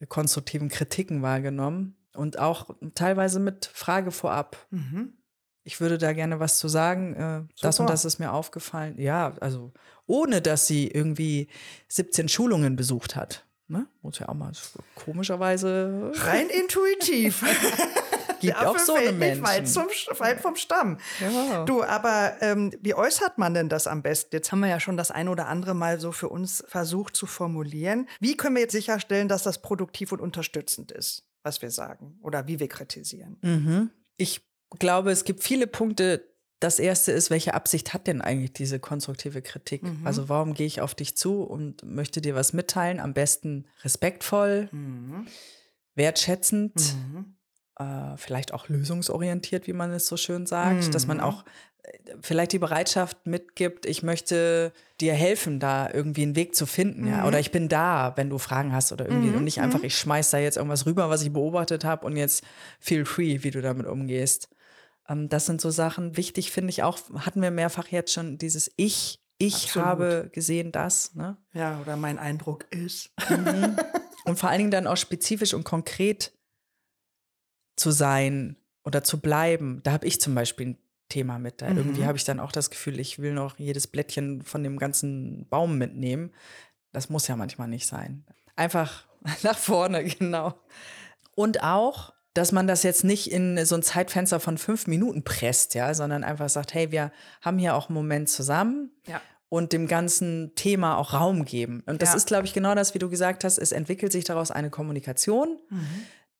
äh, konstruktiven Kritiken wahrgenommen. Und auch teilweise mit Frage vorab. Mhm. Ich würde da gerne was zu sagen. Äh, das und das ist mir aufgefallen. Ja, also ohne dass sie irgendwie 17 Schulungen besucht hat. Ne? Muss ja auch mal komischerweise. Rein intuitiv. (laughs) (laughs) gibt auch so eine Menschen. Weit, zum, weit vom Stamm. Ja. Du, aber ähm, wie äußert man denn das am besten? Jetzt haben wir ja schon das ein oder andere Mal so für uns versucht zu formulieren. Wie können wir jetzt sicherstellen, dass das produktiv und unterstützend ist, was wir sagen oder wie wir kritisieren? Mhm. Ich glaube, es gibt viele Punkte, das erste ist, welche Absicht hat denn eigentlich diese konstruktive Kritik? Mhm. Also warum gehe ich auf dich zu und möchte dir was mitteilen? Am besten respektvoll, mhm. wertschätzend, mhm äh, vielleicht auch lösungsorientiert, wie man es so schön sagt, mhm. dass man mhm. auch äh, vielleicht die Bereitschaft mitgibt, ich möchte dir helfen, da irgendwie einen Weg zu finden, mhm. ja, oder ich bin da, wenn du Fragen hast oder irgendwie mhm. und nicht einfach, mhm. ich schmeiß da jetzt irgendwas rüber, was ich beobachtet habe und jetzt feel free, wie du damit umgehst. Ähm, das sind so Sachen, wichtig finde ich auch, hatten wir mehrfach jetzt schon dieses Ich, ich Absolut. habe gesehen das, ne? Ja, oder mein Eindruck ist. Mhm. (laughs) Und vor allen Dingen dann auch spezifisch und konkret zu sein oder zu bleiben. Da habe ich zum Beispiel ein Thema mit. Da mhm. irgendwie habe ich dann auch das Gefühl, ich will noch jedes Blättchen von dem ganzen Baum mitnehmen. Das muss ja manchmal nicht sein. Einfach (laughs) nach vorne, (laughs) genau. Und auch dass man das jetzt nicht in so ein Zeitfenster von fünf Minuten presst, ja, sondern einfach sagt, hey, wir haben hier auch einen Moment zusammen Ja. und dem ganzen Thema auch Raum geben. Und das Ja. ist, glaube ich, genau das, wie du gesagt hast, es entwickelt sich daraus eine Kommunikation. Mhm.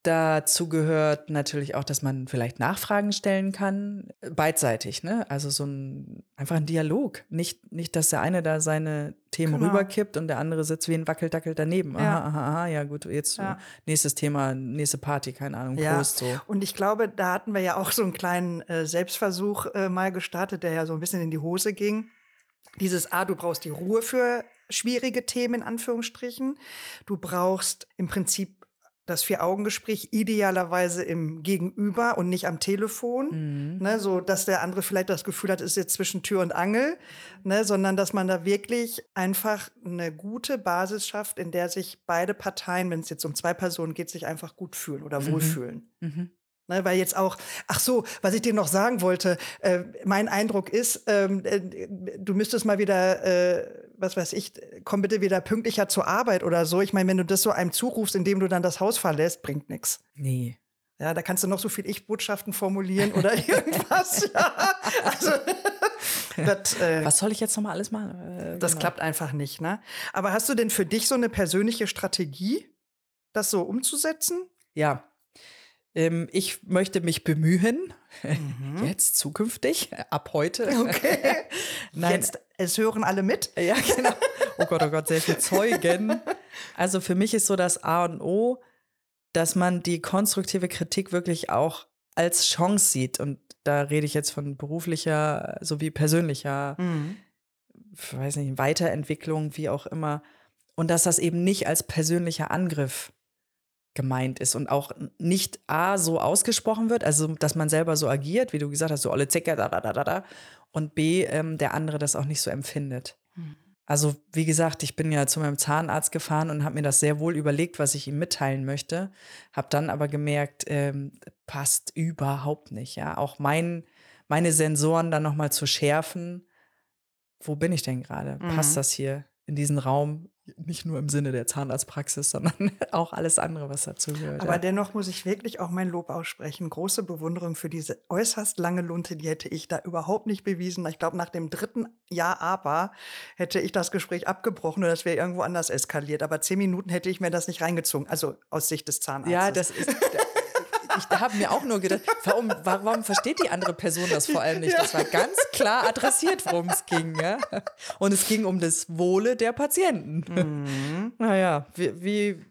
Dazu gehört natürlich auch, dass man vielleicht Nachfragen stellen kann, beidseitig, ne? Also so ein einfach ein Dialog. Nicht, nicht, dass der eine da seine Themen Genau. rüberkippt und der andere sitzt wie ein Wackeldackel daneben. Aha, Ja. aha, aha, ja gut, jetzt Ja. nächstes Thema, nächste Party, keine Ahnung, Prost so. Und ich glaube, da hatten wir ja auch so einen kleinen äh, Selbstversuch äh, mal gestartet, der ja so ein bisschen in die Hose ging. Dieses, ah, du brauchst die Ruhe für schwierige Themen, in Anführungsstrichen. Du brauchst im Prinzip das Vier-Augen-Gespräch idealerweise im Gegenüber und nicht am Telefon. Mhm. Ne, so dass der andere vielleicht das Gefühl hat, es ist jetzt zwischen Tür und Angel, ne, sondern dass man da wirklich einfach eine gute Basis schafft, in der sich beide Parteien, wenn es jetzt um zwei Personen geht, sich einfach gut fühlen oder wohlfühlen. Mhm. Ne, weil jetzt auch, ach so, was ich dir noch sagen wollte, äh, mein Eindruck ist, ähm, äh, du müsstest mal wieder, äh, was weiß ich, komm bitte wieder pünktlicher zur Arbeit oder so. Ich meine, wenn du das so einem zurufst, indem du dann das Haus verlässt, bringt nichts. Nee. Ja, da kannst du noch so viel Ich-Botschaften formulieren oder (laughs) irgendwas. ja. Also, (laughs) das, äh, Was soll ich jetzt nochmal alles machen? Äh, das genau. klappt einfach nicht, ne? Aber hast du denn für dich so eine persönliche Strategie, das so umzusetzen? Ja. Ähm, ich möchte mich bemühen, (laughs) jetzt zukünftig, ab heute. Okay. Nein, Jetzt, es hören alle mit. Ja, genau. (laughs) Oh Gott, oh Gott, sehr viel Zeugen. Also für mich ist so das A und O, dass man die konstruktive Kritik wirklich auch als Chance sieht. Und da rede ich jetzt von beruflicher sowie persönlicher, ich weiß nicht, Weiterentwicklung, wie auch immer. Und dass das eben nicht als persönlicher Angriff gemeint ist und auch nicht A so ausgesprochen wird, also dass man selber so agiert, wie du gesagt hast, so alle Zecker, da, da, da, da, da, und B, ähm, der andere das auch nicht so empfindet. Also, wie gesagt, ich bin ja zu meinem Zahnarzt gefahren und habe mir das sehr wohl überlegt, was ich ihm mitteilen möchte. Habe dann aber gemerkt, ähm, passt überhaupt nicht. Ja, auch mein, meine Sensoren dann nochmal zu schärfen. Wo bin ich denn gerade? Passt Mhm. das hier in diesen Raum? Nicht nur im Sinne der Zahnarztpraxis, sondern (laughs) auch alles andere, was dazu gehört. Aber ja. dennoch muss ich wirklich auch mein Lob aussprechen. Große Bewunderung für diese äußerst lange Lunte, die hätte ich da überhaupt nicht bewiesen. Ich glaube, nach dem dritten Jahr aber hätte ich das Gespräch abgebrochen oder das wäre irgendwo anders eskaliert. Aber zehn Minuten hätte ich mir das nicht reingezogen, also aus Sicht des Zahnarztes. Ja, das ist. Ich habe mir auch nur gedacht, warum, warum versteht die andere Person das vor allem nicht? Das war ganz klar adressiert, worum es ging. Ja? Und es ging um das Wohle der Patienten. Mhm. Naja, wie, wie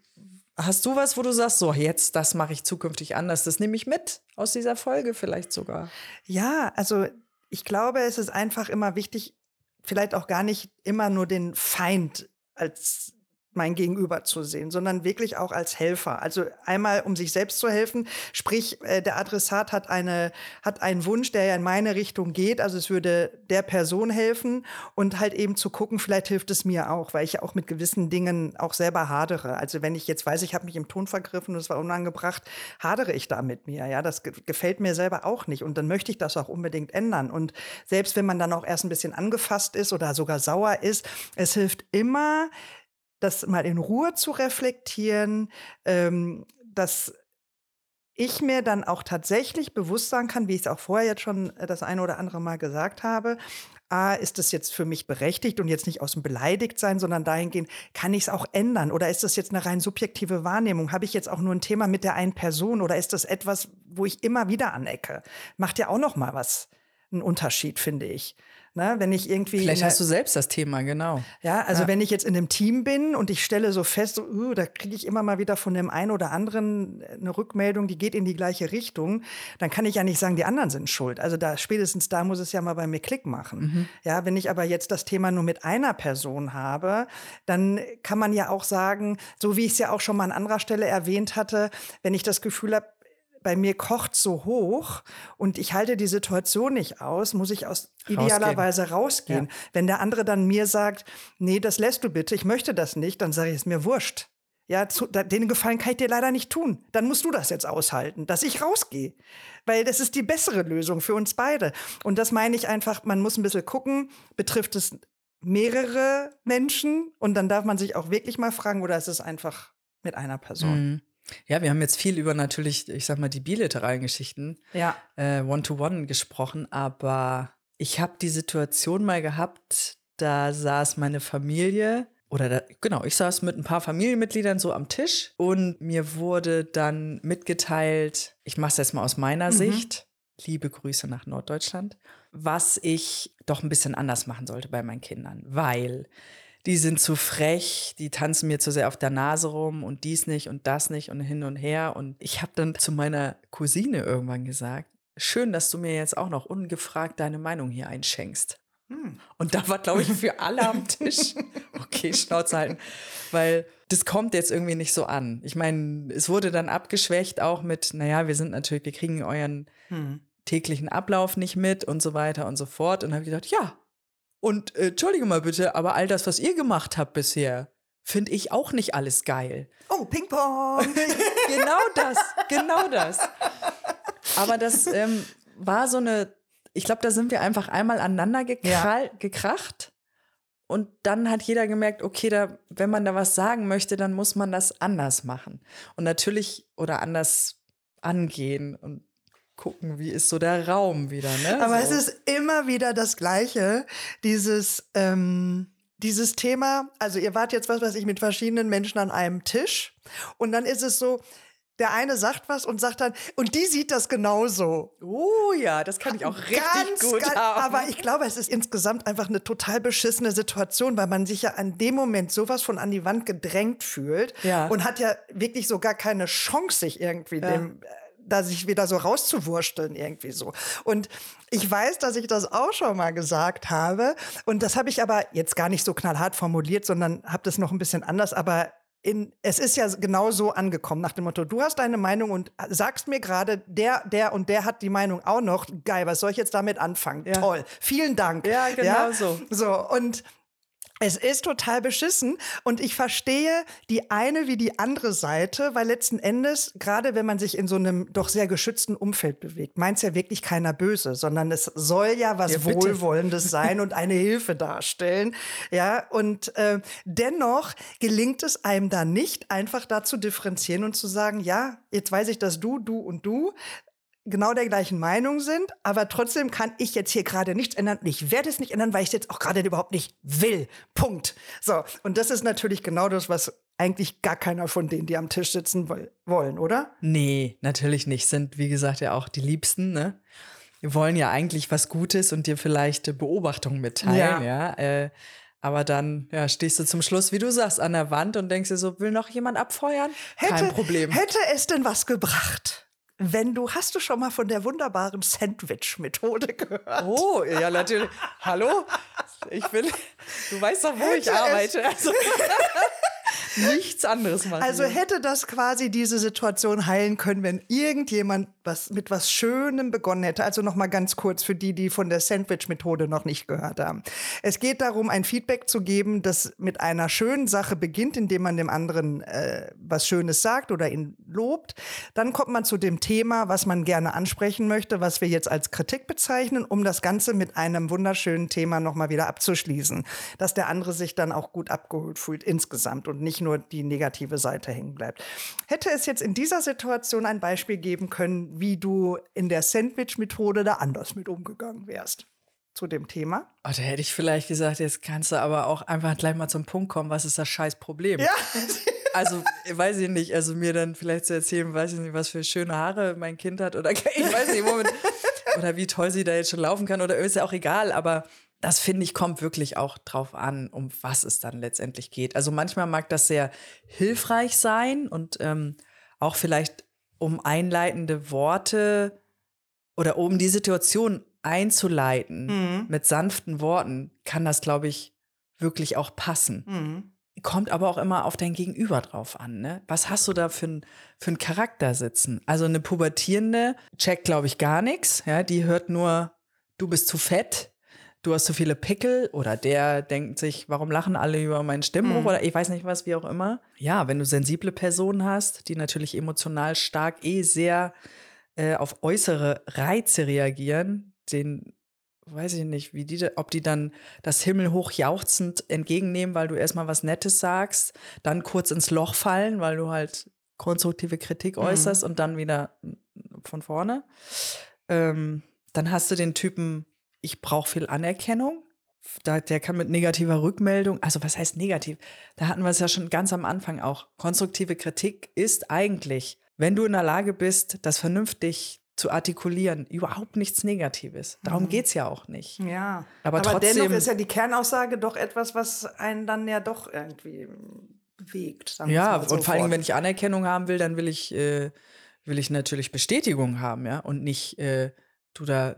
hast du was, wo du sagst, so jetzt, das mache ich zukünftig anders, das nehme ich mit aus dieser Folge vielleicht sogar. Ja, also ich glaube, es ist einfach immer wichtig, vielleicht auch gar nicht immer nur den Feind als mein Gegenüber zu sehen, sondern wirklich auch als Helfer. Also einmal, um sich selbst zu helfen, sprich, äh, der Adressat hat eine, hat einen Wunsch, der ja in meine Richtung geht, also es würde der Person helfen und halt eben zu gucken, vielleicht hilft es mir auch, weil ich ja auch mit gewissen Dingen auch selber hadere. Also wenn ich jetzt weiß, ich habe mich im Ton vergriffen und es war unangebracht, hadere ich da mit mir. Ja, das ge gefällt mir selber auch nicht und dann möchte ich das auch unbedingt ändern. Und selbst wenn man dann auch erst ein bisschen angefasst ist oder sogar sauer ist, es hilft immer, das mal in Ruhe zu reflektieren, ähm, dass ich mir dann auch tatsächlich bewusst sein kann, wie ich es auch vorher jetzt schon äh, das eine oder andere Mal gesagt habe, A, ist es jetzt für mich berechtigt und jetzt nicht aus dem Beleidigt sein, sondern dahingehend, kann ich es auch ändern? Oder ist das jetzt eine rein subjektive Wahrnehmung? Habe ich jetzt auch nur ein Thema mit der einen Person oder ist das etwas, wo ich immer wieder anecke? Macht ja auch noch mal was, einen Unterschied, finde ich. Ne, wenn ich irgendwie Vielleicht hast du selbst das Thema, genau. ja, also Ja. wenn ich jetzt in einem Team bin und ich stelle so fest, so, uh, da kriege ich immer mal wieder von dem einen oder anderen eine Rückmeldung, die geht in die gleiche Richtung, dann kann ich ja nicht sagen, die anderen sind schuld. Also da spätestens da muss es ja mal bei mir Klick machen. Ja, wenn ich aber jetzt das Thema nur mit einer Person habe, dann kann man ja auch sagen, so wie ich es ja auch schon mal an anderer Stelle erwähnt hatte, wenn ich das Gefühl habe, bei mir kocht so hoch und ich halte die Situation nicht aus, muss ich aus Rausgehen. idealerweise rausgehen. Wenn der andere dann mir sagt, nee, das lässt du bitte, ich möchte das nicht, dann sage ich es mir wurscht. Ja, zu, da, den Gefallen kann ich dir leider nicht tun. Dann musst du das jetzt aushalten, dass ich rausgehe. Weil das ist die bessere Lösung für uns beide. Und das meine ich einfach, man muss ein bisschen gucken, betrifft es mehrere Menschen? Und dann darf man sich auch wirklich mal fragen, oder ist es einfach mit einer Person? Mhm. Ja, wir haben jetzt viel über natürlich, ich sag mal, die bilateralen Geschichten Ja. äh, One-to-One gesprochen, aber ich habe die Situation mal gehabt, da saß meine Familie oder da, genau, ich saß mit ein paar Familienmitgliedern so am Tisch und mir wurde dann mitgeteilt, ich mache es jetzt mal aus meiner Mhm. Sicht, liebe Grüße nach Norddeutschland, was ich doch ein bisschen anders machen sollte bei meinen Kindern, weil die sind zu frech, die tanzen mir zu sehr auf der Nase rum und dies nicht und das nicht und hin und her. Und ich habe dann zu meiner Cousine irgendwann gesagt, schön, dass du mir jetzt auch noch ungefragt deine Meinung hier einschenkst. Hm. Und da war, glaube ich, für alle am Tisch, (laughs) okay, Schnauze halten, weil das kommt jetzt irgendwie nicht so an. Ich meine, es wurde dann abgeschwächt auch mit, naja, wir sind natürlich, wir kriegen euren Hm. täglichen Ablauf nicht mit und so weiter und so fort. Und habe ich gedacht, ja, und äh, entschuldige mal bitte, aber all das, was ihr gemacht habt bisher, finde ich auch nicht alles geil. Oh, Ping-Pong. (laughs) Genau das, genau das. Aber das ähm, war so eine, ich glaube, da sind wir einfach einmal aneinander gekrall, gekracht. Und dann hat jeder gemerkt, okay, da, wenn man da was sagen möchte, dann muss man das anders machen. Und natürlich oder anders angehen und gucken, wie ist so der Raum wieder. Ne? Aber so. es ist immer wieder das Gleiche, dieses, ähm, dieses Thema. Also ihr wart jetzt, was weiß ich, mit verschiedenen Menschen an einem Tisch und dann ist es so, der eine sagt was und sagt dann, und die sieht das genauso. Oh ja, das kann ich auch richtig Ganz, gut ganz, haben. aber ich glaube, es ist insgesamt einfach eine total beschissene Situation, weil man sich ja an dem Moment sowas von an die Wand gedrängt fühlt Ja. und hat ja wirklich so gar keine Chance, sich irgendwie Ja. dem da sich wieder so rauszuwursteln irgendwie so. Und ich weiß, dass ich das auch schon mal gesagt habe und das habe ich aber jetzt gar nicht so knallhart formuliert, sondern habe das noch ein bisschen anders, aber in, es ist ja genau so angekommen, nach dem Motto, du hast deine Meinung und sagst mir gerade, der, der und der hat die Meinung auch noch. Geil, was soll ich jetzt damit anfangen? Ja. Toll. Vielen Dank. Ja, genau so. So, und es ist total beschissen und ich verstehe die eine wie die andere Seite, weil letzten Endes, gerade wenn man sich in so einem doch sehr geschützten Umfeld bewegt, meint es ja wirklich keiner böse, sondern es soll ja was Ja. Wohlwollendes sein und eine Hilfe darstellen. Ja, und äh, dennoch gelingt es einem da nicht, einfach da zu differenzieren und zu sagen, ja, jetzt weiß ich, dass du, du und du genau der gleichen Meinung sind, aber trotzdem kann ich jetzt hier gerade nichts ändern. Und ich werde es nicht ändern, weil ich es jetzt auch gerade überhaupt nicht will. Punkt. So, und das ist natürlich genau das, was eigentlich gar keiner von denen, die am Tisch sitzen, woll- wollen, oder? Nee, natürlich nicht. Sind, wie gesagt, ja auch die Liebsten, ne? Wir wollen ja eigentlich was Gutes und dir vielleicht äh, Beobachtungen mitteilen, ja. Äh, aber dann ja, stehst du zum Schluss, wie du sagst, an der Wand und denkst dir so, will noch jemand abfeuern? Kein Problem. Hätte es denn was gebracht? Wenn du, hast du schon mal von der wunderbaren Sandwich-Methode gehört? Oh, ja, natürlich. Hallo? Ich bin, du weißt doch, wo Hätte ich (laughs) arbeite. Also, (laughs) nichts anderes machen. Also hätte das quasi diese Situation heilen können, wenn irgendjemand was mit was Schönem begonnen hätte. Also noch mal ganz kurz für die, die von der Sandwich-Methode noch nicht gehört haben. Es geht darum, ein Feedback zu geben, das mit einer schönen Sache beginnt, indem man dem anderen äh, was Schönes sagt oder ihn lobt. Dann kommt man zu dem Thema, was man gerne ansprechen möchte, was wir jetzt als Kritik bezeichnen, um das Ganze mit einem wunderschönen Thema noch mal wieder abzuschließen, dass der andere sich dann auch gut abgeholt fühlt insgesamt und nicht nur die negative Seite hängen bleibt. Hätte es jetzt in dieser Situation ein Beispiel geben können, wie du in der Sandwich-Methode da anders mit umgegangen wärst zu dem Thema? Oh, da hätte ich vielleicht gesagt, jetzt kannst du aber auch einfach gleich mal zum Punkt kommen, was ist das scheiß Problem? Ja. (laughs) Also, weiß ich nicht, also mir dann vielleicht zu erzählen, weiß ich nicht, was für schöne Haare mein Kind hat oder (laughs) ich weiß nicht, womit, oder wie toll sie da jetzt schon laufen kann oder ist ja auch egal, aber das finde ich kommt wirklich auch drauf an, um was es dann letztendlich geht. Also manchmal mag das sehr hilfreich sein und ähm, auch vielleicht um einleitende Worte oder um die Situation einzuleiten Mhm. mit sanften Worten, kann das, glaube ich, wirklich auch passen. Mhm. Kommt aber auch immer auf dein Gegenüber drauf an. Ne? Was hast du da für einen für einen Charakter sitzen? Also eine Pubertierende checkt, glaube ich, gar nichts. Ja? Die hört nur, du bist zu fett, du hast zu viele Pickel oder der denkt sich, warum lachen alle über meinen Stimmbruch Mhm. oder ich weiß nicht was, wie auch immer. Ja, wenn du sensible Personen hast, die natürlich emotional stark eh sehr äh, auf äußere Reize reagieren, den weiß ich nicht, wie die, ob die dann das himmelhoch jauchzend entgegennehmen, weil du erstmal was Nettes sagst, dann kurz ins Loch fallen, weil du halt konstruktive Kritik äußerst und dann wieder von vorne. Ähm, dann hast du den Typen, ich brauche viel Anerkennung. Da, der kann mit negativer Rückmeldung, also was heißt negativ? Da hatten wir es ja schon ganz am Anfang auch. Konstruktive Kritik ist eigentlich, wenn du in der Lage bist, das vernünftig zu artikulieren, überhaupt nichts Negatives. Darum Mhm. geht es ja auch nicht. Ja, Aber aber, trotzdem- dennoch ist ja die Kernaussage doch etwas, was einen dann ja doch irgendwie bewegt. Ja, und vor allem, wenn ich Anerkennung haben will, dann will ich, äh, will ich natürlich Bestätigung haben, ja, und nicht, äh, du da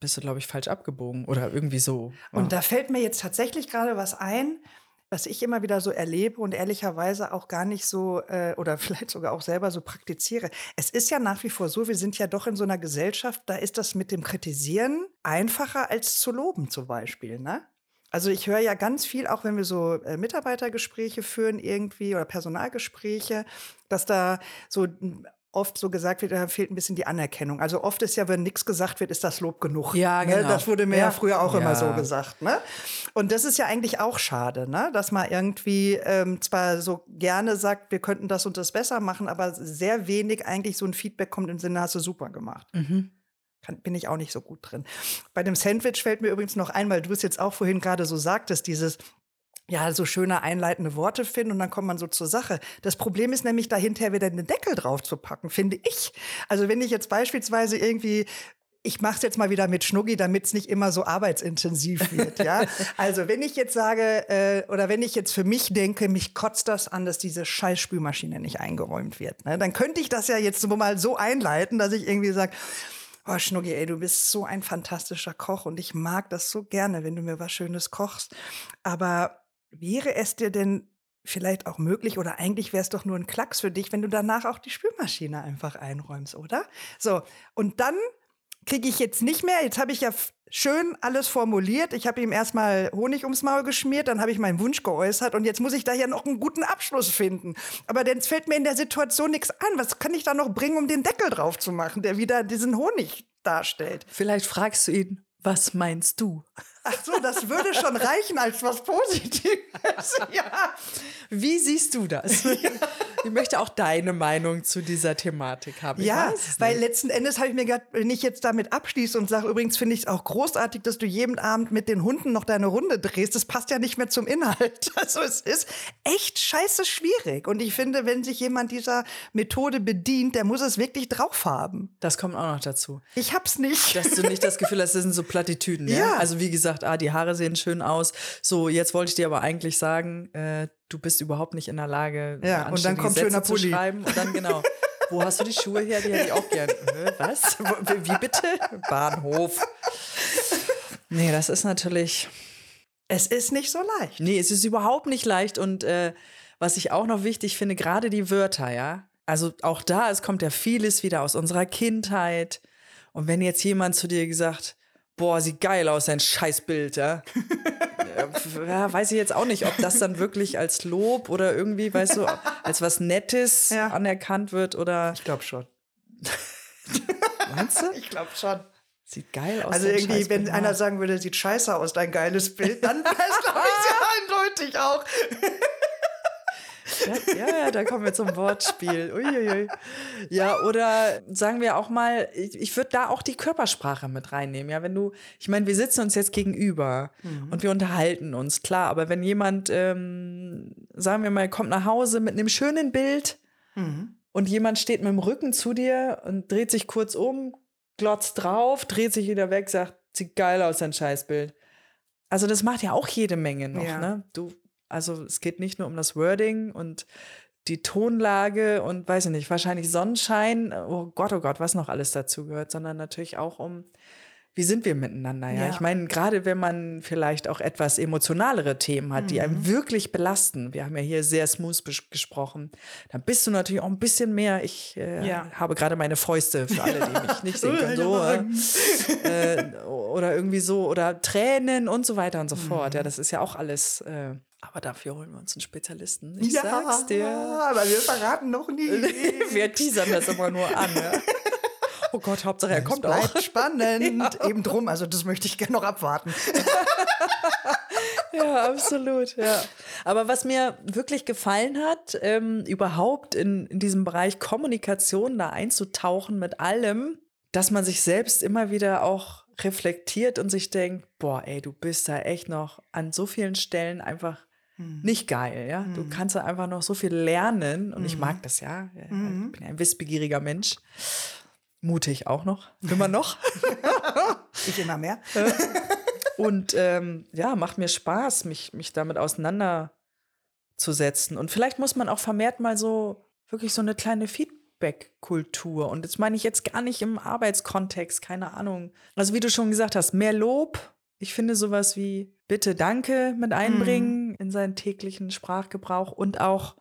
bist du, glaube ich, falsch abgebogen oder irgendwie so. Ja. Und da fällt mir jetzt tatsächlich gerade was ein, was ich immer wieder so erlebe und ehrlicherweise auch gar nicht so äh, oder (laughs) vielleicht sogar auch selber so praktiziere. Es ist ja nach wie vor so, wir sind ja doch in so einer Gesellschaft, da ist das mit dem Kritisieren einfacher als zu loben zum Beispiel, ne? Also ich höre ja ganz viel, auch wenn wir so äh, Mitarbeitergespräche führen irgendwie oder Personalgespräche, dass da so oft so gesagt wird, da fehlt ein bisschen die Anerkennung. Also oft ist ja, wenn nichts gesagt wird, ist das Lob genug. Ja, Ne? genau. Das wurde mir ja, Ja. früher auch immer so Ja. gesagt. Ne? Und das ist ja eigentlich auch schade, ne? dass man irgendwie ähm, zwar so gerne sagt, wir könnten das und das besser machen, aber sehr wenig eigentlich so ein Feedback kommt im Sinne, hast du super gemacht. Mhm. Kann, bin ich auch nicht so gut drin. Bei dem Sandwich fällt mir übrigens noch ein, weil du es jetzt auch vorhin gerade so sagtest, dieses ja, so schöne einleitende Worte finden und dann kommt man so zur Sache. Das Problem ist nämlich dahinter wieder den Deckel drauf zu packen, finde ich. Also wenn ich jetzt beispielsweise irgendwie ich mache es jetzt mal wieder mit Schnuggi, damit es nicht immer so arbeitsintensiv wird. Ja? (laughs) also wenn ich jetzt sage äh, oder wenn ich jetzt für mich denke, mich kotzt das an, dass diese scheiß Spülmaschine nicht eingeräumt wird, ne? dann könnte ich das ja jetzt mal so einleiten, dass ich irgendwie sage, Oh, Schnuggi, ey, du bist so ein fantastischer Koch und ich mag das so gerne, wenn du mir was Schönes kochst. Aber wäre es dir denn vielleicht auch möglich oder eigentlich wäre es doch nur ein Klacks für dich, wenn du danach auch die Spülmaschine einfach einräumst, oder? So, und dann kriege ich jetzt nicht mehr, jetzt habe ich ja schön alles formuliert, ich habe ihm erstmal Honig ums Maul geschmiert, dann habe ich meinen Wunsch geäußert und jetzt muss ich da ja noch einen guten Abschluss finden. Aber dann fällt mir in der Situation nichts an. Was kann ich da noch bringen, um den Deckel drauf zu machen, der wieder diesen Honig darstellt? Vielleicht fragst du ihn, was meinst du? Ach so, das würde schon reichen als was Positives. (laughs) Ja. Wie siehst du das? Ich möchte auch deine Meinung zu dieser Thematik haben. Ich Ja, weil letzten Endes habe ich mir gedacht, wenn ich jetzt damit abschließe und sage, übrigens finde ich es auch großartig, dass du jeden Abend mit den Hunden noch deine Runde drehst, das passt ja nicht mehr zum Inhalt. (laughs) Also es ist echt scheiße schwierig. Und ich finde, wenn sich jemand dieser Methode bedient, der muss es wirklich drauf haben. das kommt auch noch dazu. Ich hab's nicht. Dass du nicht das Gefühl hast, das sind so Plattitüden. Ja? Ja. Also wie gesagt, ah, die Haare sehen schön aus. So, jetzt wollte ich dir aber eigentlich sagen, äh, du bist überhaupt nicht in der Lage, Ja, und dann kommt Sätze schöner zu Pulli. schreiben. Und dann genau. (laughs) Wo hast du die Schuhe her? Die hätte ich auch gern. Was? Wie bitte? Bahnhof. Nee, das ist natürlich. Es ist nicht so leicht. Nee, es ist überhaupt nicht leicht. Und äh, was ich auch noch wichtig finde, gerade die Wörter, ja. Also auch da, es kommt ja vieles wieder aus unserer Kindheit. Und wenn jetzt jemand zu dir gesagt, boah, sieht geil aus, dein Scheißbild, ja. (laughs) Äh, ja, weiß ich jetzt auch nicht, ob das dann wirklich als Lob oder irgendwie, weißt du, als was Nettes (laughs) Ja. anerkannt wird oder Ich glaube schon. (laughs) meinst du? Ich glaube schon. Sieht geil aus. Also irgendwie, wenn einer sagen würde, sieht scheiße aus, dein geiles Bild, dann wäre es, glaube ich, sehr eindeutig auch. Ja, ja, ja, da kommen wir zum Wortspiel. Uiuiui. Ja, oder sagen wir auch mal, ich, ich würde da auch die Körpersprache mit reinnehmen. Ja, wenn du, ich meine, wir sitzen uns jetzt gegenüber und wir unterhalten uns, klar, aber wenn jemand, ähm, sagen wir mal, kommt nach Hause mit einem schönen Bild und jemand steht mit dem Rücken zu dir und dreht sich kurz um, glotzt drauf, dreht sich wieder weg, sagt, sieht geil aus, dein Scheißbild. Also das macht ja auch jede Menge noch, Ja. ne? Du, also es geht nicht nur um das Wording und die Tonlage und weiß ich nicht, wahrscheinlich Sonnenschein, oh Gott, oh Gott, was noch alles dazu gehört, sondern natürlich auch um, wie sind wir miteinander, ja? Ja. Ich meine, gerade wenn man vielleicht auch etwas emotionalere Themen hat, Mhm. die einem wirklich belasten, wir haben ja hier sehr smooth gesprochen, dann bist du natürlich auch ein bisschen mehr, ich äh, Ja. habe gerade meine Fäuste für alle, die mich nicht (laughs) sehen können, so, äh, äh, oder irgendwie so, oder Tränen und so weiter und so (laughs) fort, Mhm. ja, das ist ja auch alles, äh, aber dafür holen wir uns einen Spezialisten, ich sag's dir. aber wir verraten noch nie. (laughs) Wir teasern das immer nur an. Ja. Oh Gott, Hauptsache er kommt auch. Bleibt spannend. (laughs) Eben drum, also das möchte ich gerne noch abwarten. Ja, absolut, ja. Aber was mir wirklich gefallen hat, ähm, überhaupt in, in diesem Bereich Kommunikation da einzutauchen mit allem, dass man sich selbst immer wieder auch reflektiert und sich denkt, boah, ey, du bist da echt noch an so vielen Stellen einfach hm. nicht geil, ja. Du hm. kannst da einfach noch so viel lernen und ich mag hm. das ja. Ich bin ein wissbegieriger Mensch. Mutig auch noch. Immer noch. (laughs) ich immer mehr. (laughs) und ähm, ja, macht mir Spaß, mich, mich damit auseinanderzusetzen. Und vielleicht muss man auch vermehrt mal so wirklich so eine kleine Feedback-Kultur. Und das meine ich jetzt gar nicht im Arbeitskontext, keine Ahnung. Also wie du schon gesagt hast, mehr Lob. Ich finde sowas wie Bitte, Danke mit einbringen mhm. In seinen täglichen Sprachgebrauch und auch,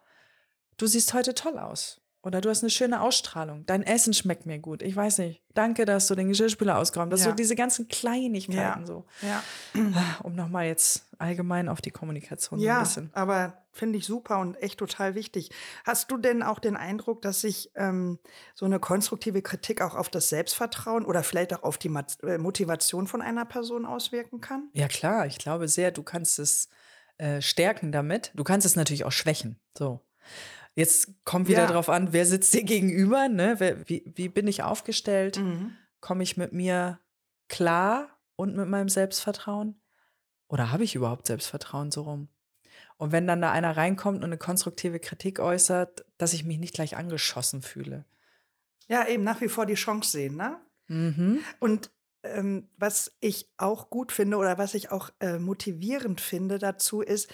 du siehst heute toll aus. Oder du hast eine schöne Ausstrahlung. Dein Essen schmeckt mir gut. Ich weiß nicht. Danke, dass du den Geschirrspüler ausgeräumt hast. Ja. So diese ganzen Kleinigkeiten ja. so. Ja. (clears throat) Um nochmal jetzt allgemein auf die Kommunikation ja, ein bisschen. aber finde ich super und echt total wichtig. Hast du denn auch den Eindruck, dass sich ähm, so eine konstruktive Kritik auch auf das Selbstvertrauen oder vielleicht auch auf die äh, Motivation von einer Person auswirken kann? Ja, klar. Ich glaube sehr, du kannst es äh, stärken damit. Du kannst es natürlich auch schwächen. So. Jetzt kommt wieder ja. drauf an, wer sitzt dir (laughs) gegenüber, ne? Wer, wie, wie bin ich aufgestellt? Mhm. Komme ich mit mir klar und mit meinem Selbstvertrauen? Oder habe ich überhaupt Selbstvertrauen so rum? Und wenn dann da einer reinkommt und eine konstruktive Kritik äußert, dass ich mich nicht gleich angeschossen fühle. Ja, eben nach wie vor die Chance sehen, ne? Mhm. Und ähm, was ich auch gut finde oder was ich auch äh, motivierend finde dazu ist,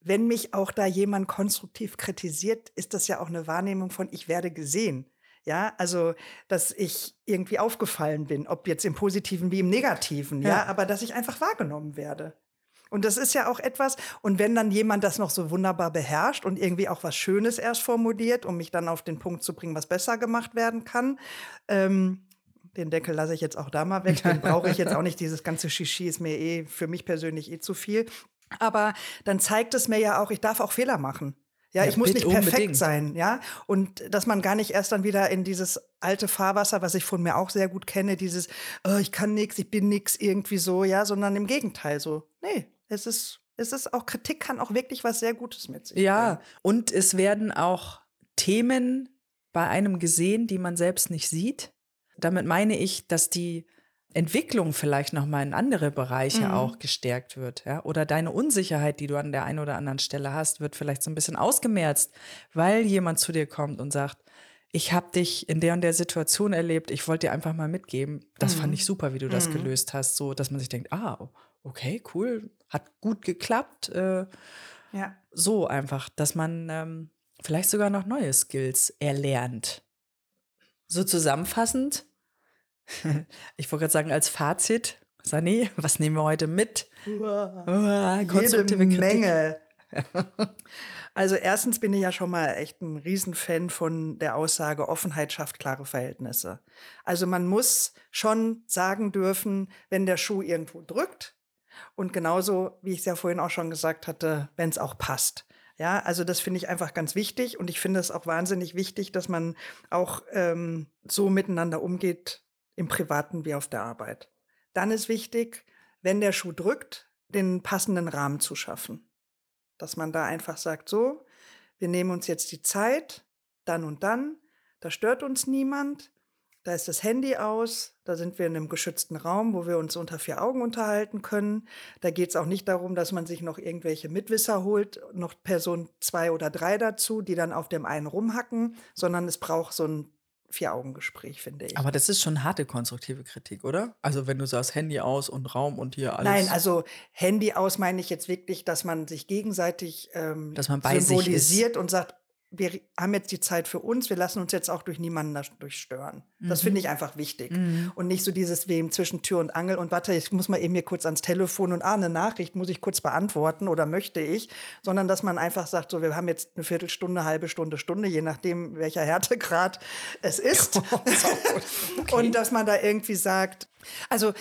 wenn mich auch da jemand konstruktiv kritisiert, ist das ja auch eine Wahrnehmung von, ich werde gesehen. Ja, also, dass ich irgendwie aufgefallen bin, ob jetzt im Positiven wie im Negativen, ja, ja aber dass ich einfach wahrgenommen werde. Und das ist ja auch etwas, und wenn dann jemand das noch so wunderbar beherrscht und irgendwie auch was Schönes erst formuliert, um mich dann auf den Punkt zu bringen, was besser gemacht werden kann, ähm, den Deckel lasse ich jetzt auch da mal weg, den brauche ich jetzt auch nicht, dieses ganze Shishi ist mir eh für mich persönlich eh zu viel. Aber dann zeigt es mir ja auch, ich darf auch Fehler machen. Ja, ja ich muss nicht perfekt unbedingt. sein, ja. Und dass man gar nicht erst dann wieder in dieses alte Fahrwasser, was ich von mir auch sehr gut kenne, dieses, oh, ich kann nichts, ich bin nichts irgendwie so, ja, sondern im Gegenteil so. Nee, es ist, es ist auch, Kritik kann auch wirklich was sehr Gutes mit sich. Ja, bringen. und es werden auch Themen bei einem gesehen, die man selbst nicht sieht. Damit meine ich, dass die Entwicklung vielleicht noch mal in andere Bereiche mhm. auch gestärkt wird, ja? Oder deine Unsicherheit, die du an der einen oder anderen Stelle hast, wird vielleicht so ein bisschen ausgemerzt, weil jemand zu dir kommt und sagt, ich habe dich in der und der Situation erlebt, ich wollte dir einfach mal mitgeben. Das mhm. fand ich super, wie du das mhm. gelöst hast, so dass man sich denkt, ah, okay, cool, hat gut geklappt. Äh, ja. So einfach, dass man ähm, vielleicht sogar noch neue Skills erlernt. So zusammenfassend, (laughs) ich wollte gerade sagen, als Fazit, Sani, was nehmen wir heute mit? Uah, Uah, konstruktive jede Menge. (laughs) Also erstens bin ich ja schon mal echt ein Riesenfan von der Aussage, Offenheit schafft klare Verhältnisse. Also man muss schon sagen dürfen, wenn der Schuh irgendwo drückt und genauso, wie ich es ja vorhin auch schon gesagt hatte, wenn es auch passt. Ja, also das finde ich einfach ganz wichtig und ich finde es auch wahnsinnig wichtig, dass man auch ähm, so miteinander umgeht, im Privaten wie auf der Arbeit. Dann ist wichtig, wenn der Schuh drückt, den passenden Rahmen zu schaffen. Dass man da einfach sagt, so, wir nehmen uns jetzt die Zeit, dann und dann, da stört uns niemand, da ist das Handy aus, da sind wir in einem geschützten Raum, wo wir uns unter vier Augen unterhalten können. Da geht es auch nicht darum, dass man sich noch irgendwelche Mitwisser holt, noch Person zwei oder drei dazu, die dann auf dem einen rumhacken, sondern es braucht so ein Vier-Augen-Gespräch, finde ich. Aber das ist schon harte konstruktive Kritik, oder? Also wenn du sagst, Handy aus und Raum und hier alles. Nein, also Handy aus meine ich jetzt wirklich, dass man sich gegenseitig ähm, dass man bei symbolisiert und sagt, wir haben jetzt die Zeit für uns, wir lassen uns jetzt auch durch niemanden dadurch stören. Das mhm. finde ich einfach wichtig. Mhm. Und nicht so dieses Wem zwischen Tür und Angel und warte, ich muss mal eben hier kurz ans Telefon und ah, eine Nachricht muss ich kurz beantworten oder möchte ich, sondern dass man einfach sagt, so, wir haben jetzt eine Viertelstunde, halbe Stunde, Stunde, je nachdem, welcher Härtegrad es ist. (laughs) (laughs) okay. Und dass man da irgendwie sagt, also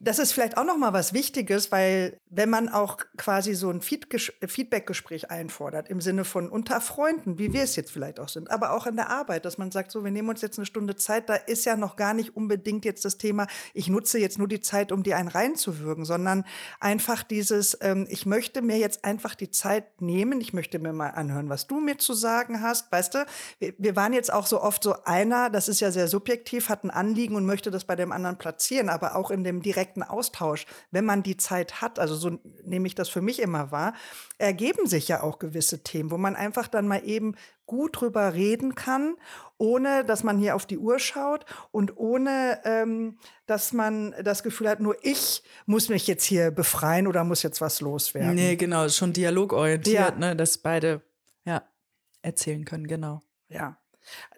das ist vielleicht auch noch mal was Wichtiges, weil wenn man auch quasi so ein Feedback-Gespräch einfordert, im Sinne von unter Freunden, wie wir es jetzt vielleicht auch sind, aber auch in der Arbeit, dass man sagt, so, wir nehmen uns jetzt eine Stunde Zeit, da ist ja noch gar nicht unbedingt jetzt das Thema, ich nutze jetzt nur die Zeit, um dir einen reinzuwürgen, sondern einfach dieses, ähm, ich möchte mir jetzt einfach die Zeit nehmen, ich möchte mir mal anhören, was du mir zu sagen hast, weißt du, wir, wir waren jetzt auch so oft so einer, das ist ja sehr subjektiv, hat ein Anliegen und möchte das bei dem anderen platzieren, aber auch in dem direkten direkten Austausch, wenn man die Zeit hat, also so nehme ich das für mich immer wahr, ergeben sich ja auch gewisse Themen, wo man einfach dann mal eben gut drüber reden kann, ohne dass man hier auf die Uhr schaut und ohne ähm, dass man das Gefühl hat, nur ich muss mich jetzt hier befreien oder muss jetzt was loswerden. Nee, genau, schon dialogorientiert, ja. ne, dass beide ja erzählen können, genau. Ja.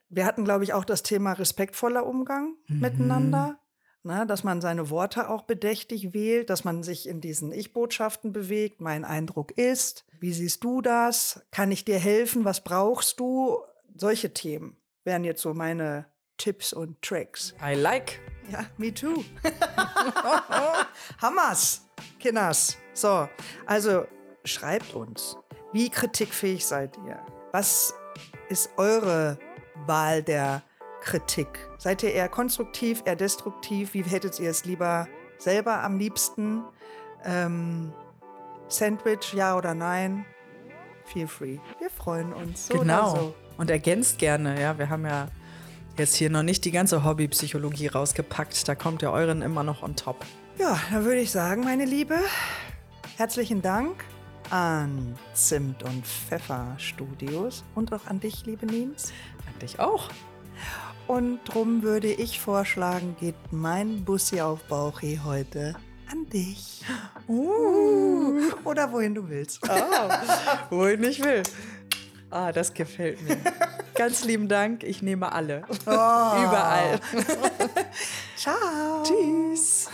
Wir hatten, glaube ich, auch das Thema respektvoller Umgang mhm. miteinander. Ne, dass man seine Worte auch bedächtig wählt, dass man sich in diesen Ich-Botschaften bewegt. Mein Eindruck ist, wie siehst du das? Kann ich dir helfen? Was brauchst du? Solche Themen wären jetzt so meine Tipps und Tricks. I like. Ja, me too. (laughs) Hammers, Kinders. So, also schreibt uns, wie kritikfähig seid ihr? Was ist eure Wahl der Kritik? Seid ihr eher konstruktiv, eher destruktiv? Wie hättet ihr es lieber selber am liebsten? Ähm, Sandwich, ja oder nein? Feel free. Wir freuen uns. So genau. So. Und ergänzt gerne, ja. Wir haben ja jetzt hier noch nicht die ganze Hobbypsychologie rausgepackt. Da kommt ja euren immer noch on top. Ja, dann würde ich sagen, meine Liebe, herzlichen Dank an Zimt und Pfeffer Studios und auch an dich, liebe Nins. An dich auch. Und drum würde ich vorschlagen, geht mein Bussi auf Bauchi heute an dich. (gasps) Uh, oder wohin du willst. Ah, wohin ich will. Ah, das gefällt mir. (laughs) Ganz lieben Dank. Ich nehme alle. Oh. (laughs) Überall. (laughs) Ciao. Tschüss.